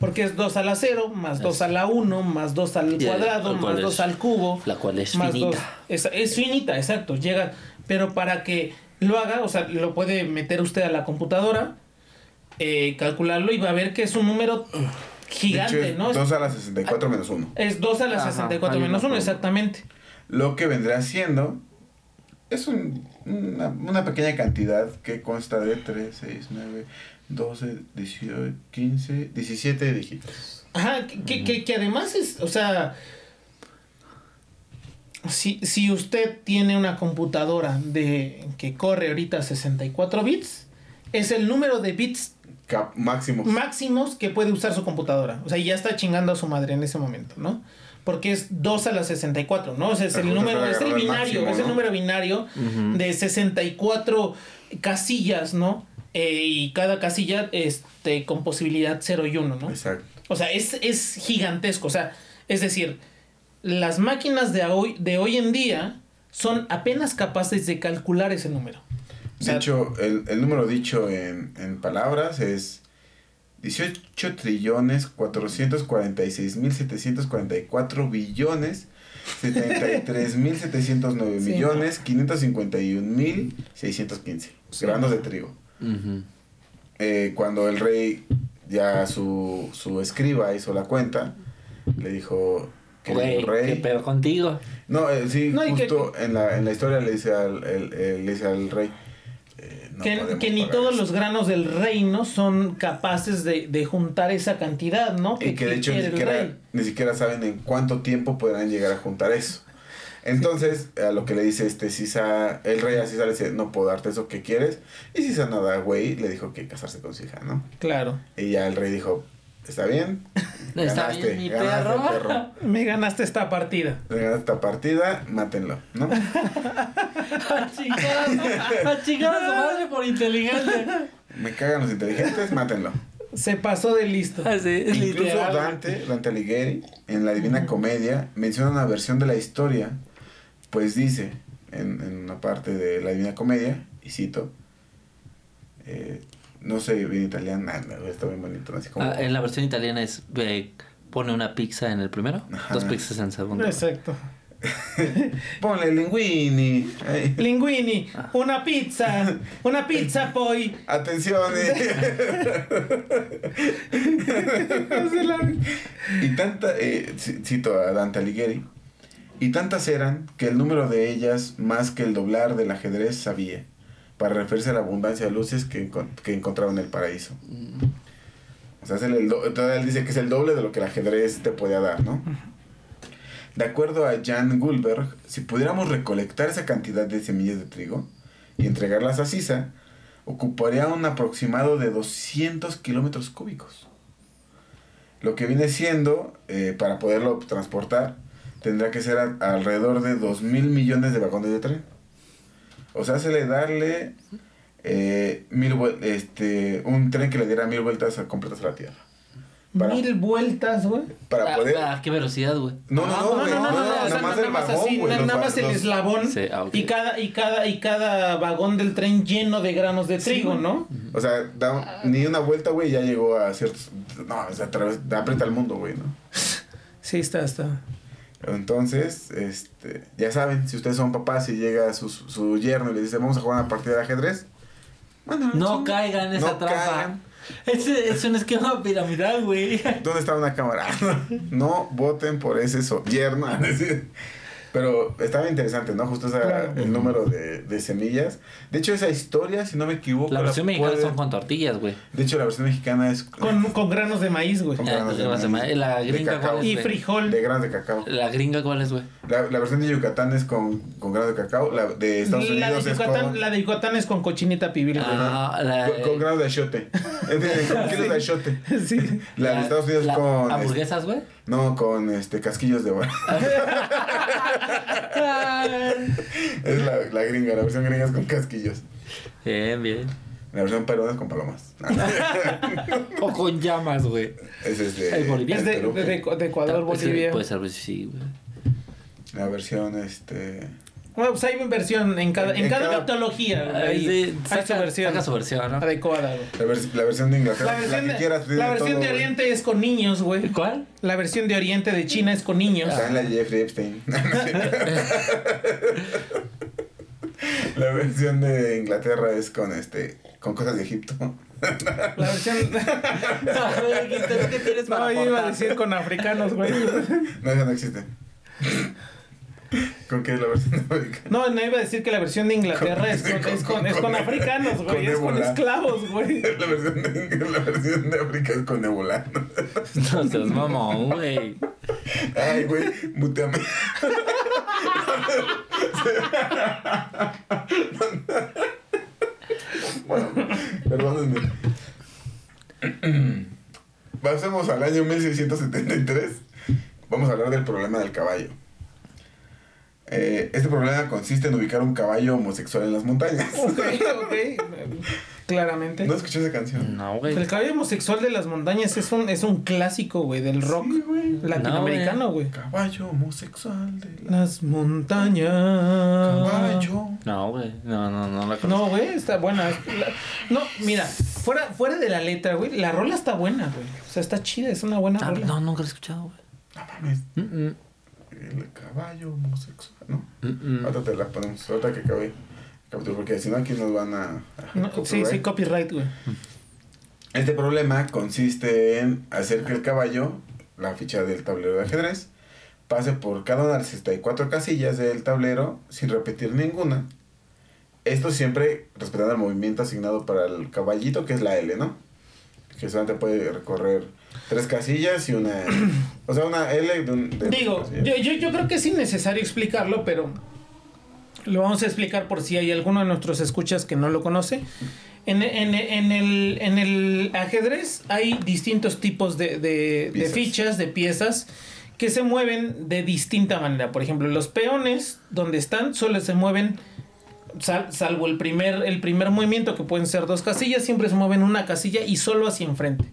Porque es 2 a la 0, más 2 a la 1, más 2 al cuadrado, más
es-
2 al cubo.
La cual es
más
finita.
dos. Es, es finita, exacto. Llega. Pero para que lo haga, o sea, lo puede meter usted a la computadora, eh, calcularlo y va a ver que es un número gigante,
de hecho,
¿no?
es 2 a la 64 menos 1.
Es 2 a la
Ajá,
64
hay
menos
una
1,
forma.
exactamente.
Lo que vendrá siendo es un- una, una pequeña cantidad que consta de 3, 6, 9, 12, 18, 15, 17 dígitos.
Ajá, que, que- que, que además es, o sea, si, si usted tiene una computadora de que corre ahorita 64 bits, es el número de bits
Cap- máximo.
máximos que puede usar su computadora. O sea, ya está chingando a su madre en ese momento, ¿no? Porque es 2 a la 64, ¿no? O sea, es
Pero
el número, es el binario,
máximo,
es el número binario
Ujú.
de 64 casillas, ¿no? Eh, y cada casilla este, con posibilidad 0 y 1, ¿no?
Exacto.
O sea, es, es gigantesco. O sea, es decir, las máquinas de hoy, de hoy en día son apenas capaces de calcular ese número. O
De
sea,
hecho, el, el número dicho en, en palabras es 18 trillones 446 mil 744 billones 73 mil 709
Sí.
millones 551 mil 615
Sí.
granos de trigo.
Ujú.
Eh, cuando el rey, ya su, su escriba hizo la cuenta, le dijo,
Güey, ¿qué
rey...
pedo contigo?
No, eh, sí,
No, y que-
justo en, la, en la historia le dice al, el- el- le dice al rey, eh, no
que, que ni todos
esto".
los granos del reino son capaces de, de juntar esa cantidad, ¿no?
Y que de hecho siquiera, ni siquiera saben en cuánto tiempo podrán llegar a juntar eso. Entonces, a lo que le dice este Sisa, el rey a Sisa le dice, no puedo darte eso que quieres. Y Sisa nada, güey, le dijo que casarse con su hija, ¿no?
Claro.
Y ya el rey dijo, está bien.
Está
ganaste,
bien, mi
ganaste,
perro.
Me ganaste esta partida.
Le ganaste esta partida, mátenlo, ¿no?
A chingar, a chingar a su madre por inteligente.
Me cagan los inteligentes, mátenlo.
Se pasó de listo.
Es
Incluso
literal.
Dante, Dante Alighieri, en la Divina Comedia, menciona una versión de la historia, pues dice, en, en una parte de la Divina Comedia, y cito, eh, no sé bien italiano, nada, está bien bonito, así como...
Ah, en la versión italiana es eh, pone una pizza en el primero,
Ajá.
dos pizzas en el segundo.
Exacto.
Ponle linguini. ay,
Linguini, una pizza, una pizza poi.
Atención. eh. y tanta, eh, ci- cito a Dante Alighieri, y tantas eran que el número de ellas más que el doblar del ajedrez sabía, para referirse a la abundancia de luces que, que encontraba en el paraíso. O sea, es el, el do- todavía él dice que es el doble de lo que el ajedrez te podía dar, ¿no? De acuerdo a Jan Gulberg, si pudiéramos recolectar esa cantidad de semillas de trigo y entregarlas a Sisa, ocuparía un aproximado de 200 kilómetros cúbicos. Lo que viene siendo, eh, para poderlo transportar, tendrá que ser a- alrededor de 2 mil millones de vagones de tren. O sea, se le darle eh, mil este, un tren que le diera mil vueltas a- completas a la Tierra. Para,
Mil vueltas, güey.
para
Ah,
poder...
¿A qué velocidad, güey?
No, no,
Ah,
no, güey, no, no,
o sea,
nada más el vagón,
nada más eslabón
Sí, ah,
y cada y cada y cada vagón del tren lleno de granos de trigo. ¿no?
O sea, da ni una vuelta, güey, ya llegó a ciertos... No, o sea, a través, aprieta el mundo, güey, ¿no?
Sí, está, está.
Entonces, este, ya saben, si ustedes son papás y llega su, su yerno y le dice, vamos a jugar una partida de ajedrez, mándalo,
No caigan en esa
No
trampa.
caigan.
Es, es un esquema piramidal, güey.
¿Dónde está una cámara? no voten por ese so- yerno. Pero estaba interesante, ¿no? Justo esa-
Claro.
el número de, de semillas. De hecho, esa historia, si no me equivoco...
La versión mexicana
pueden-
son con tortillas, güey.
De hecho, la versión mexicana es...
Con, con granos de maíz, güey.
Con
Ah,
granos de
la
maíz,
la
de
gringa,
cacao.
¿cuál es,
Y
güey?
frijol.
De granos de cacao.
La gringa, ¿cuál es, güey?
La, la versión de Yucatán es con, con granos de cacao. La de Estados
La
Unidos
de,
es
Yucatán,
con...
la de Yucatán es con cochinita pibil, güey.
Ah, la,
Con, con granos de achiote. Decir, con kilos de achiote.
Sí.
La de Estados Unidos
la-
con. este,
¿Hamburguesas, güey?
No, con este casquillos de oro. es la, la gringa, la versión gringa es con casquillos.
Bien, bien.
La versión peruana es con palomas.
O con llamas, güey.
es este.
El boliviano.
Es de, de- de Ecuador,
Es
Bolivia.
Puede ser, sí, güey.
La versión este.
Bueno, pues hay una versión en cada, en
En
cada
cada-
mitología. güey,
Ahí
ahí
sí,
hay
saca,
su versión
saca su versión, ¿no?
adecuada, güey.
La, vers- la versión de Inglaterra.
La versión,
que
de,
quieras,
la versión
todo,
de
güey.
Oriente es con niños, güey.
¿Cuál?
La versión de Oriente de China es con niños.
Está en la Jeffrey Epstein. la versión de Inglaterra es con este. con cosas de Egipto.
La versión.
Ver, ¿qué, tienes para
No, yo iba a decir con africanos, güey.
No, esa no existe. ¿Con qué es la versión de americana?
No, no iba a decir que la versión de Inglaterra es con, es con, es con africanos,
con
güey. Es con esclavos, güey.
La versión de, la versión de África es con ébola.
No seas mamón, güey.
Ay, güey, muteame. bueno, perdónenme. Pasemos al año 1673. Vamos a hablar del problema del caballo. Eh, este problema consiste en ubicar un caballo homosexual en las montañas.
Ok, ok. Claramente.
¿No escuché esa canción?
No, güey.
El cabello homosexual de las montañas es un, es un clásico, güey, del rock
Sí, güey.
latinoamericano, güey.
Caballo homosexual de la...
Las montañas.
Caballo.
No, güey. No, no, no la conozco.
No, güey, está buena. No, mira, fuera, fuera de la letra, güey, la rola está buena, güey. O sea, está chida, es una buena
Ah,
rola.
no, nunca la he escuchado, güey.
No mames.
Mm, mm,
El caballo homosexual, ¿no?
mm, mm.
Ahorita te la ponemos, ahorita que acabe capítulo, porque si no aquí nos van a... a
No, sí, sí, copyright, güey.
Este problema consiste en hacer que el caballo, la ficha del tablero de ajedrez, pase por cada una de las 64 casillas del tablero sin repetir ninguna Esto siempre respetando el movimiento asignado para el caballito, que es la L, ¿no? Que solamente puede recorrer tres casillas y una... o sea, una L de un... de
Digo, yo, yo, yo creo que es innecesario explicarlo, pero lo vamos a explicar por si hay alguno de nuestros escuchas que no lo conoce. En, en- en el, en el ajedrez hay distintos tipos de, de- de fichas, de piezas, que se mueven de distinta manera. Por ejemplo, los peones, donde están, solo se mueven, sal- salvo el primer, el primer movimiento, que pueden ser dos casillas, siempre se mueven una casilla y solo hacia enfrente.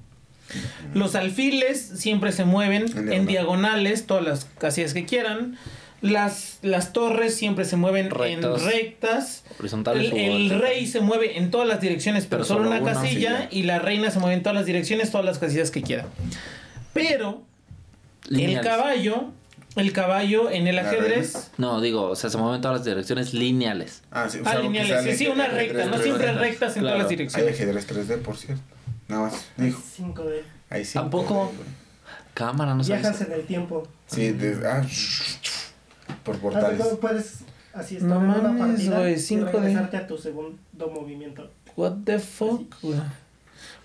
Los alfiles siempre se mueven
En
en,
diagonal.
diagonales, todas las casillas que quieran. Las, las torres siempre se mueven
Rectas.
en rectas.
Horizontales
El, el rey se mueve en todas las direcciones, pero,
Pero
solo
solo
una
una,
casilla. y la reina se mueve en todas las direcciones, todas las casillas que quiera. Pero el caballo, el caballo en el ajedrez.
No, digo, o sea, se mueven todas las direcciones lineales.
Ah, sí,
Ah, lineales, sí, sí, una recta, no
3D.
siempre
rectas,
en
claro.
todas las
Hay
direcciones.
ajedrez 3D, por cierto. Nada más. Dijo.
5D.
Ahí sí.
¿Tampoco? Cámara, no sabes.
Viajas en el tiempo.
Sí, de, ah, por portales.
puedes así estar
No
en una
mames,
partida
güey,
y
5D.
regresarte a tu segundo movimiento.
What the fuck, güey?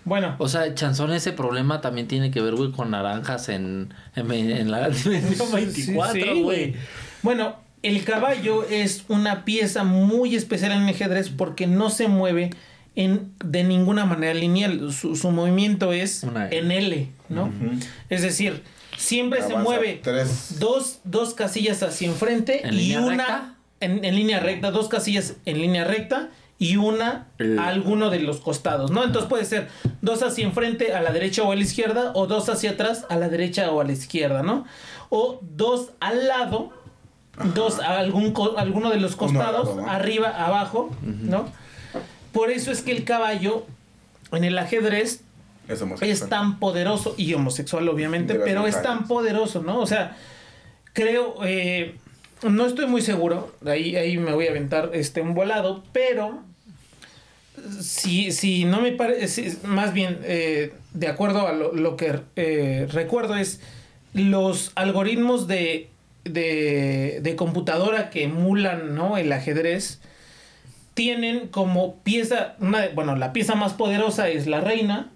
Bueno,
O sea, Chanzón, ese problema también tiene que ver, güey, con naranjas en, en, en la dimensión 24,
Sí,
güey.
güey. Bueno, el caballo es una pieza muy especial en el ajedrez porque no se mueve en, de ninguna manera lineal. Su, su movimiento es en L, ¿no? Es decir, siempre se mueve
Tres.
dos, dos casillas hacia enfrente
¿En
y
línea
una
recta?
En, en línea recta, dos casillas en línea recta y una a alguno de los costados, ¿no? Entonces puede ser dos hacia enfrente a la derecha o a la izquierda o dos hacia atrás a la derecha o a la izquierda, ¿no? O dos al lado, dos a algún co- alguno de los costados,
lado, ¿no?
arriba, abajo, ¿no? Por eso es que el caballo en el ajedrez
Es
tan poderoso y homosexual obviamente, pero es tan poderoso, ¿no? O sea, creo, eh, no estoy muy seguro, ahí, ahí me voy a aventar este un volado, pero si, si no me parece, más bien, eh, de acuerdo a lo, lo que eh, recuerdo es los algoritmos de, de, de computadora que emulan, ¿no? El ajedrez tienen como pieza, una, de- bueno, la pieza más poderosa es la reina,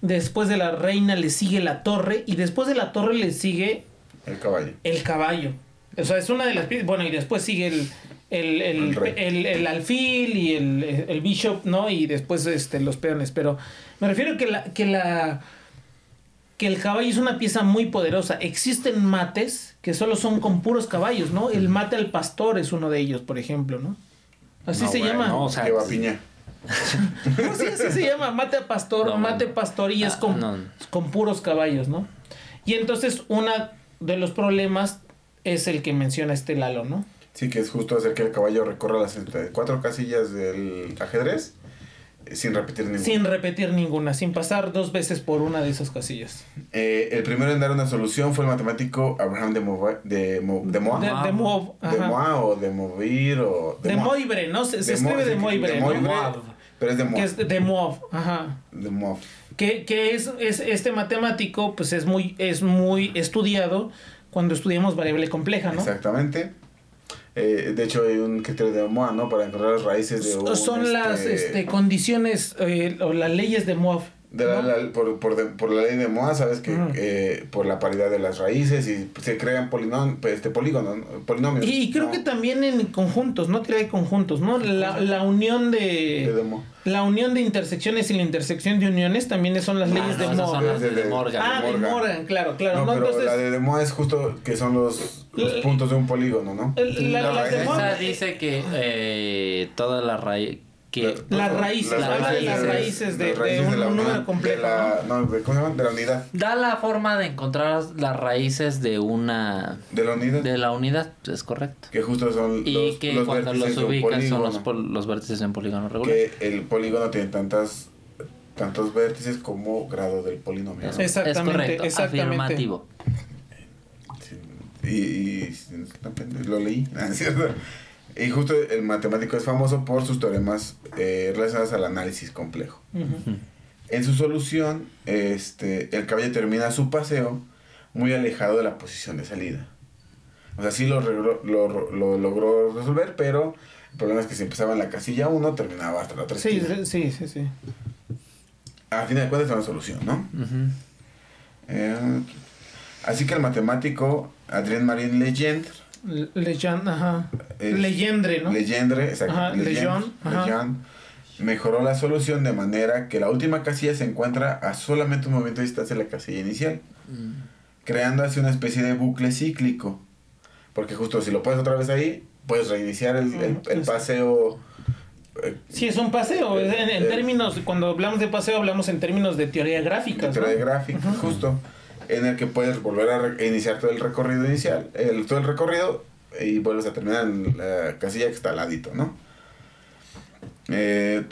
después de la reina le sigue la torre y después de la torre le sigue
El caballo.
el caballo. O sea, es una de las piezas, bueno, y después sigue el, el, el,
El rey.
el- el alfil y el, el bishop, ¿no? Y después este, los peones, pero me refiero que la... Que la que el caballo es una pieza muy poderosa. Existen mates que solo son con puros caballos, ¿no? El mate al pastor es uno de ellos, por ejemplo, ¿no? Así
No,
se
bueno,
llama.
no, o sea,
Lleva piña.
No, sí, así se llama, mate a pastor,
No,
mate pastor y es
Ah,
con,
no.
con puros caballos, ¿no? Y entonces uno de los problemas es el que menciona este Lalo, ¿no?
Sí, que es justo hacer que el caballo recorra las cuatro casillas del ajedrez sin repetir ninguna.
Sin repetir ninguna, sin pasar dos veces por una de esas casillas.
Eh, el primero en dar una solución fue el matemático Abraham de, Mova- de, Mo- de Moa.
De,
De,
de Mov, ajá.
Moa o de Movir o...
De
Moa.
Moibre, ¿no? Se, se
De
escribe de Moibre,
de
¿no?
Moibre, Pero es de Moa.
Que es de Mov, ajá.
De Moa.
Que, que es, es este matemático, pues es muy, es muy estudiado cuando estudiamos variable compleja, ¿no?
Exactamente. Eh, de hecho, hay un criterio de Moa, ¿no? Para encontrar las raíces de un,
Son las
este,
este, condiciones eh, o las leyes de Mov.
De la-
¿no?
la- por, por, de- por la ley de Moa, sabes que eh, por la paridad de las raíces y se crean polinom, este, polígonos, ¿no? polinomios.
Y creo
¿no?
que también en conjuntos, no teoría de conjuntos, ¿no? La, la unión
De,
de,
de Moa.
la unión de intersecciones y la intersección de uniones también son las
Ah,
leyes
no,
de
esas
Moore.
son las de,
De- de-
Morgan.
Ah, de
Morgan.
Claro, claro.
No,
¿no?
pero
Entonces,
la de, de Moa es justo que son los, los puntos de un polígono, ¿no?
el- la- de
Esa dice que eh, toda la raíz que
Las raíces,
Las
raíces de-
las raíces
de un
la
número
unidad,
complejo,
De la, no, de- ¿cómo se llama? De la unidad.
da la forma de encontrar las raíces de una
De la unidad.
de la unidad, es correcto.
que justo son
Y
los,
que
los
cuando
vértices
los ubicas son los, los vértices de un polígono regular.
Que el polígono tiene tantas tantos vértices como grado del polinomio.
Exactamente,
es correcto,
exactamente.
afirmativo.
Y, y- y- lo leí, ¿no es cierto? Y justo el matemático es famoso por sus teoremas eh, relacionados al análisis complejo. En su solución, este, el caballo termina su paseo muy alejado de la posición de salida. O sea, sí lo, logró- lo, lo logró resolver, pero el problema es que si empezaba en la casilla 1, terminaba hasta la otra
Sí, sí, sí, sí.
A fin de cuentas es una solución, ¿no? Eh, así que el matemático Adrien Marin Legendre,
Le- Legend, ajá.
Es-
Leyendre, ¿no?
Legendre, exacto,
Ajá, ajá.
Lejeune, mejoró la solución de manera que la última casilla se encuentra a solamente un movimiento de distancia de la casilla inicial,
Mm.
creando así una especie de bucle cíclico. Porque justo si lo pones otra vez ahí, puedes reiniciar el, el- el
Mm,
paseo. eh,
Sí, es un paseo. En, en
Eh,
términos, cuando hablamos de paseo, hablamos en términos de teoría gráfica.
de teoría gráfica, justo, en el que puedes volver a iniciar todo el recorrido inicial, el, todo el recorrido, y vuelves a terminar en la casilla que está al ladito, ¿no? Eh,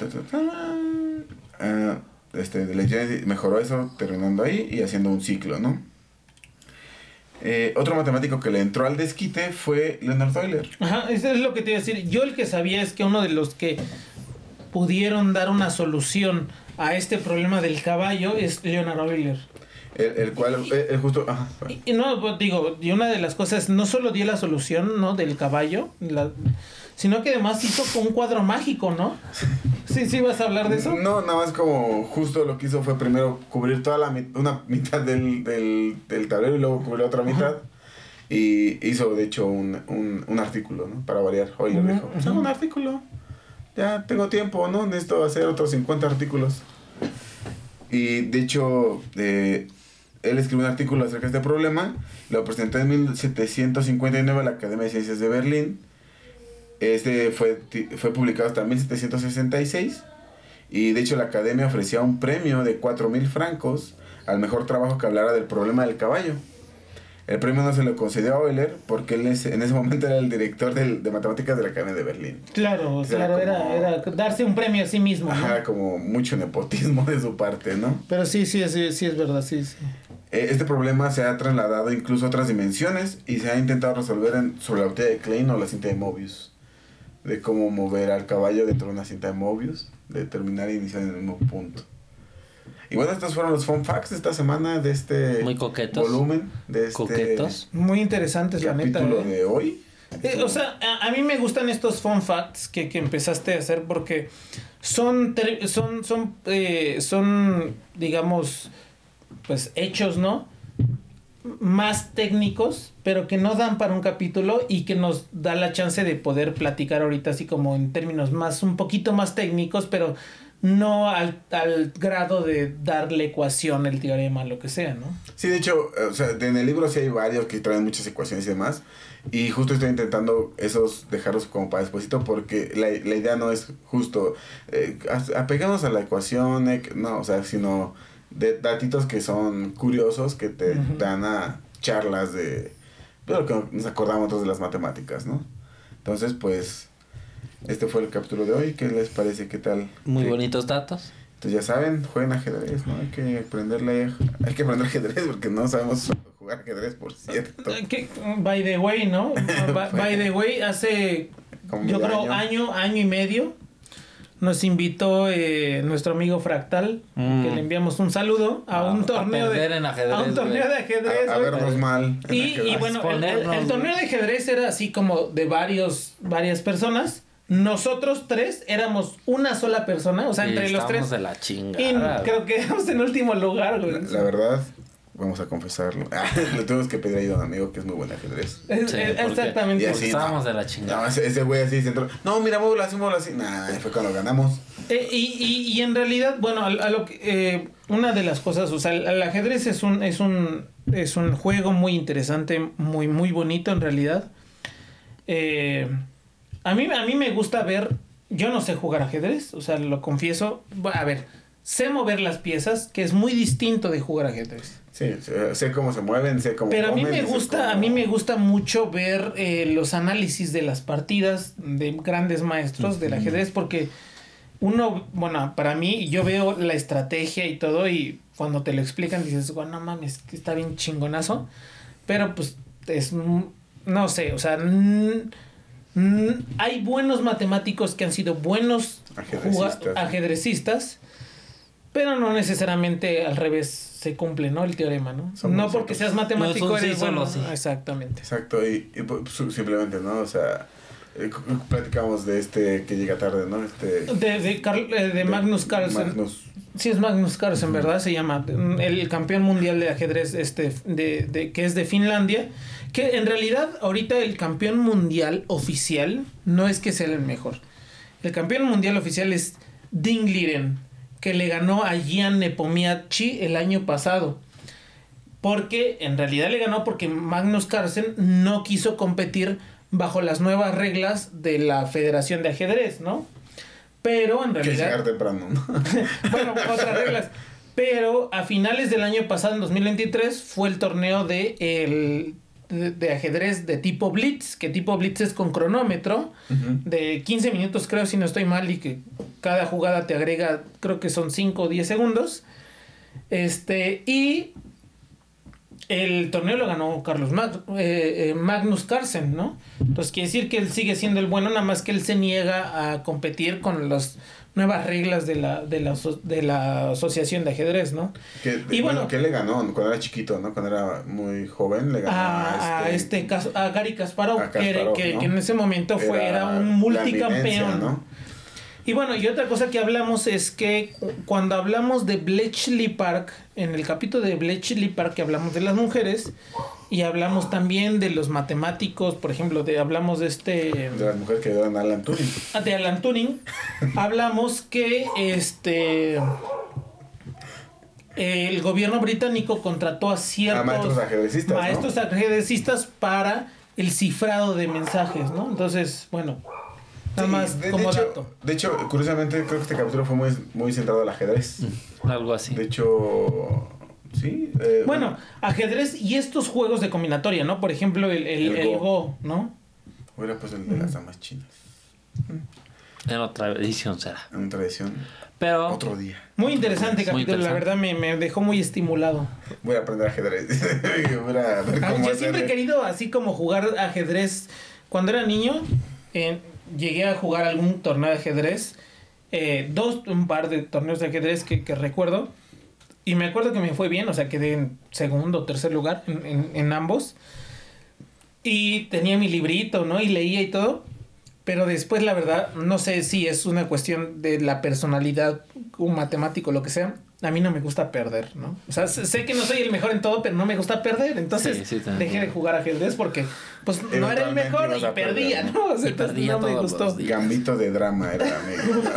ah, este, de mejoró eso terminando ahí y haciendo un ciclo, ¿no? Eh, otro matemático que le entró al desquite fue Leonard Euler.
Ajá, eso es lo que te iba a decir. Yo el que sabía es que uno de los que pudieron dar una solución a este problema del caballo es Leonard Euler.
El, el cual, el, el justo, ajá,
Y, y no, pues, digo, y una de las cosas, no solo dio la solución, ¿no? Del caballo, la- sino que además hizo un cuadro mágico, ¿no? Sí, sí, vas a hablar de eso.
No, nada más como justo lo que hizo fue primero cubrir toda la una mitad del, del, del tablero y luego cubrir la otra mitad. Y hizo de hecho un, un, un artículo, ¿no? Para variar. Hoy le
Ujú,
dijo, hago un artículo. Ya tengo tiempo, ¿no? Necesito hacer otros 50 artículos. Y de hecho, eh, él escribió un artículo acerca de este problema. Lo presentó en 1759 a la Academia de Ciencias de Berlín. Este fue, fue publicado hasta 1766. Y de hecho la academia ofrecía un premio de 4.000 francos al mejor trabajo que hablara del problema del caballo. El premio no se lo concedió a Euler porque él es- en ese momento era el director del- de matemáticas de la Academia de Berlín.
Claro, claro, era,
como-
era darse un premio a sí mismo, ¿no?
Ajá, como mucho nepotismo de su parte, ¿no?
Pero sí, sí, sí, sí es verdad, sí, sí.
Eh, Este problema se ha trasladado incluso a otras dimensiones y se ha intentado resolver en- sobre la botella de Klein o la cinta de Mobius. De cómo mover al caballo dentro de una cinta de Mobius, de terminar e iniciar en el mismo punto. Y bueno, estos fueron los fun facts de esta semana, de este
Muy coquetos.
volumen, de este
Coquetos.
Muy interesantes, la neta.
capítulo
¿eh?
de hoy.
Eh, o sea, a, a mí me gustan estos fun facts que, que empezaste a hacer porque son, son, son, eh, son, digamos, pues hechos, ¿no? Más técnicos, pero que no dan para un capítulo y que nos da la chance de poder platicar ahorita así como en términos más, un poquito más técnicos, pero no al, al grado de darle ecuación, el teorema, lo que sea, ¿no?
Sí, de hecho, eh, o sea, en el libro sí hay varios que traen muchas ecuaciones y demás. Y justo estoy intentando esos dejarlos como para despuésito porque la, la idea no es justo eh, apegarnos a la ecuación, eh, no, o sea, sino de datitos que son curiosos que te dan a charlas de, de lo que nos acordamos de las matemáticas, ¿no? Entonces, pues, este fue el capítulo de hoy. ¿Qué les parece? ¿Qué tal?
Muy
¿Qué-
bonitos datos.
entonces ya saben, jueguen ajedrez, ¿no? Hay que aprenderle, hay que aprender ajedrez porque no sabemos jugar ajedrez, por cierto.
Que, by the way, ¿no? By, by the way, hace
Como
yo creo año, año y medio nos invitó eh, nuestro amigo Fractal,
Mm.
que le enviamos un saludo a un torneo
perder
de
en ajedrez,
a un torneo de ajedrez.
A, a vernos mal.
y, y bueno, el, el- torneo de ajedrez era así como de varios varias personas. Nosotros tres éramos una sola persona, o sea,
Y
entre los tres.
de la
Y
chingada.
creo que éramos en último lugar, güey.
La, la verdad, vamos a confesarlo. Le tuvimos que pedir ayuda a un amigo que es muy buen ajedrez.
Sí,
exactamente.
Y así,
estábamos
no.
de la
No,
chingada.
ese, ese güey así se entró. No, mira, móvelo así, móvelo así. Nah, fue cuando ganamos.
Eh, y, y, y en realidad, bueno, a, a lo que, eh, una de las cosas, o sea, el, el ajedrez es un, es un es un juego muy interesante, muy, muy bonito en realidad. Eh, a, mí, a mí me gusta ver, yo no sé jugar ajedrez, o sea, lo confieso. A ver, sé mover las piezas, que es muy distinto de jugar ajedrez.
Sí, sé, cómo se mueven, sé cómo
Pero a mí
comen,
me gusta,
cómo-
a mí me gusta mucho ver eh, los análisis de las partidas de grandes maestros del ajedrez porque uno, bueno, para mí yo veo la estrategia y todo y cuando te lo explican dices, bueno, no mames, que está bien chingonazo, pero pues es, no sé, o sea, mm, hay buenos matemáticos que han sido buenos
Ajedrecistas.
ajedrecistas, pero no necesariamente al revés se cumple, ¿no? El teorema, ¿no?
Somos
no porque seas matemático
No
eres
sí,
bueno.
sí.
Exactamente.
Exacto, y, y, pues, simplemente, ¿no? O sea, eh, platicamos de este que llega tarde, ¿no? Este...
De, de, Carl- eh, de Magnus Carlsen.
Magnus.
Sí, es Magnus Carlsen, ¿verdad? Se llama el campeón mundial de ajedrez este, de, de, que es de Finlandia. Que en realidad, ahorita el campeón mundial oficial no es que sea el mejor. El campeón mundial oficial es Ding Liren, que le ganó a Gian Nepomniachtchi el año pasado. Porque en realidad le ganó porque Magnus Carlsen no quiso competir bajo las nuevas reglas de la Federación de Ajedrez, ¿no? Pero en
Que
realidad
llegar temprano, ¿no?
bueno, otras reglas. Pero a finales del año pasado, en 2023, fue el torneo de, el, de, de ajedrez de tipo Blitz, que tipo Blitz es con cronómetro, de 15 minutos creo, si no estoy mal, y que cada jugada te agrega, creo que son 5 o 10 segundos. Este, y el torneo lo ganó Carlos Mag- eh, eh, Magnus Carlsen, ¿no? Entonces quiere decir que él sigue siendo el bueno, nada más que él se niega a competir con las nuevas reglas de la, de la, de la asociación de ajedrez, ¿no?
Que,
Y
bueno, que le ganó cuando era chiquito, ¿no? Cuando era muy joven, le ganó
A, a este caso, a Gary Kasparov,
a
que,
Kasparov,
que-
¿no?
que en ese momento fue, era, un
la
multicampeón.
¿no?
Y bueno, y otra cosa que hablamos es que cu- cuando hablamos de Bletchley Park, en el capítulo de Bletchley Park que hablamos de las mujeres y hablamos también de los matemáticos, por ejemplo, de hablamos de este
De las mujeres que eran Alan Turing.
ah, de Alan Turing, hablamos que este el gobierno británico contrató a ciertos
A maestros ajedrecistas, ¿no?
maestros ajedrecistas para el cifrado de mensajes, ¿no? Entonces, bueno, nada
Sí,
más
de, de
como
hecho,
dato.
de hecho, curiosamente, creo que este capítulo fue muy, muy centrado al ajedrez.
Algo así.
De hecho, sí. eh,
Bueno, ajedrez y estos juegos de combinatoria, ¿no? Por ejemplo, el, el,
El
el
Go.
Go, ¿no?
Hubiera pues el de las damas chinas.
En otra edición será.
En otra edición.
Pero
Otro día.
Muy interesante
Muy
capítulo, la verdad me, me dejó muy estimulado.
Voy a aprender ajedrez. Voy a ver
Ah, Yo siempre he querido así como jugar ajedrez. Cuando era niño, eh, llegué a jugar algún torneo de ajedrez. eh, dos, un par de torneos de ajedrez que, que recuerdo. Y me acuerdo que me fue bien, o sea, quedé en segundo o tercer lugar en, en- en ambos. Y tenía mi librito, ¿no? Y leía y todo. Pero después, la verdad, no sé si es una cuestión de la personalidad, un matemático, lo que sea. A mí no me gusta perder, ¿no? O sea, sé que no soy el mejor en todo, pero no me gusta perder. Entonces,
Sí,
dejé de jugar ajedrez porque, pues, no era el mejor y
perder,
perdía,
¿no?
O sea,
Y
entonces
perdía
no me gustó.
Gambito de drama era, amigo.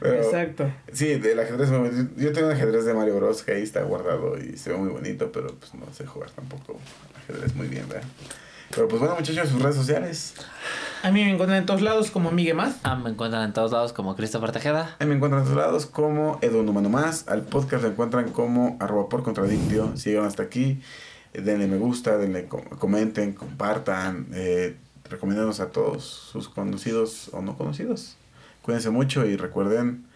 Pero,
Exacto.
Sí, del ajedrez. me- Yo tengo un ajedrez de Mario Bros. que ahí está guardado y se ve muy bonito, pero pues no sé jugar tampoco ajedrez muy bien, ¿verdad? Pero pues bueno, muchachos, sus redes sociales.
A mí me encuentran en todos lados como Migue Más.
ah, me encuentran en todos lados como Christopher Tejeda.
Ahí me encuentran en todos lados como Edu Numano Más. Al podcast lo encuentran como arroba por contradictio. Si llegan hasta aquí, denle me gusta, denle com- comenten, compartan, eh, recomiéndanos a todos sus conocidos o no conocidos. Cuídense mucho y recuerden,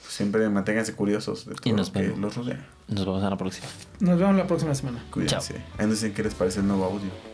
siempre manténganse curiosos de todo
Y nos
lo que
vemos.
los rodea.
Nos vemos en la próxima.
Nos vemos la próxima semana.
Cuídense. Ahí nos dicen qué les parece el nuevo audio.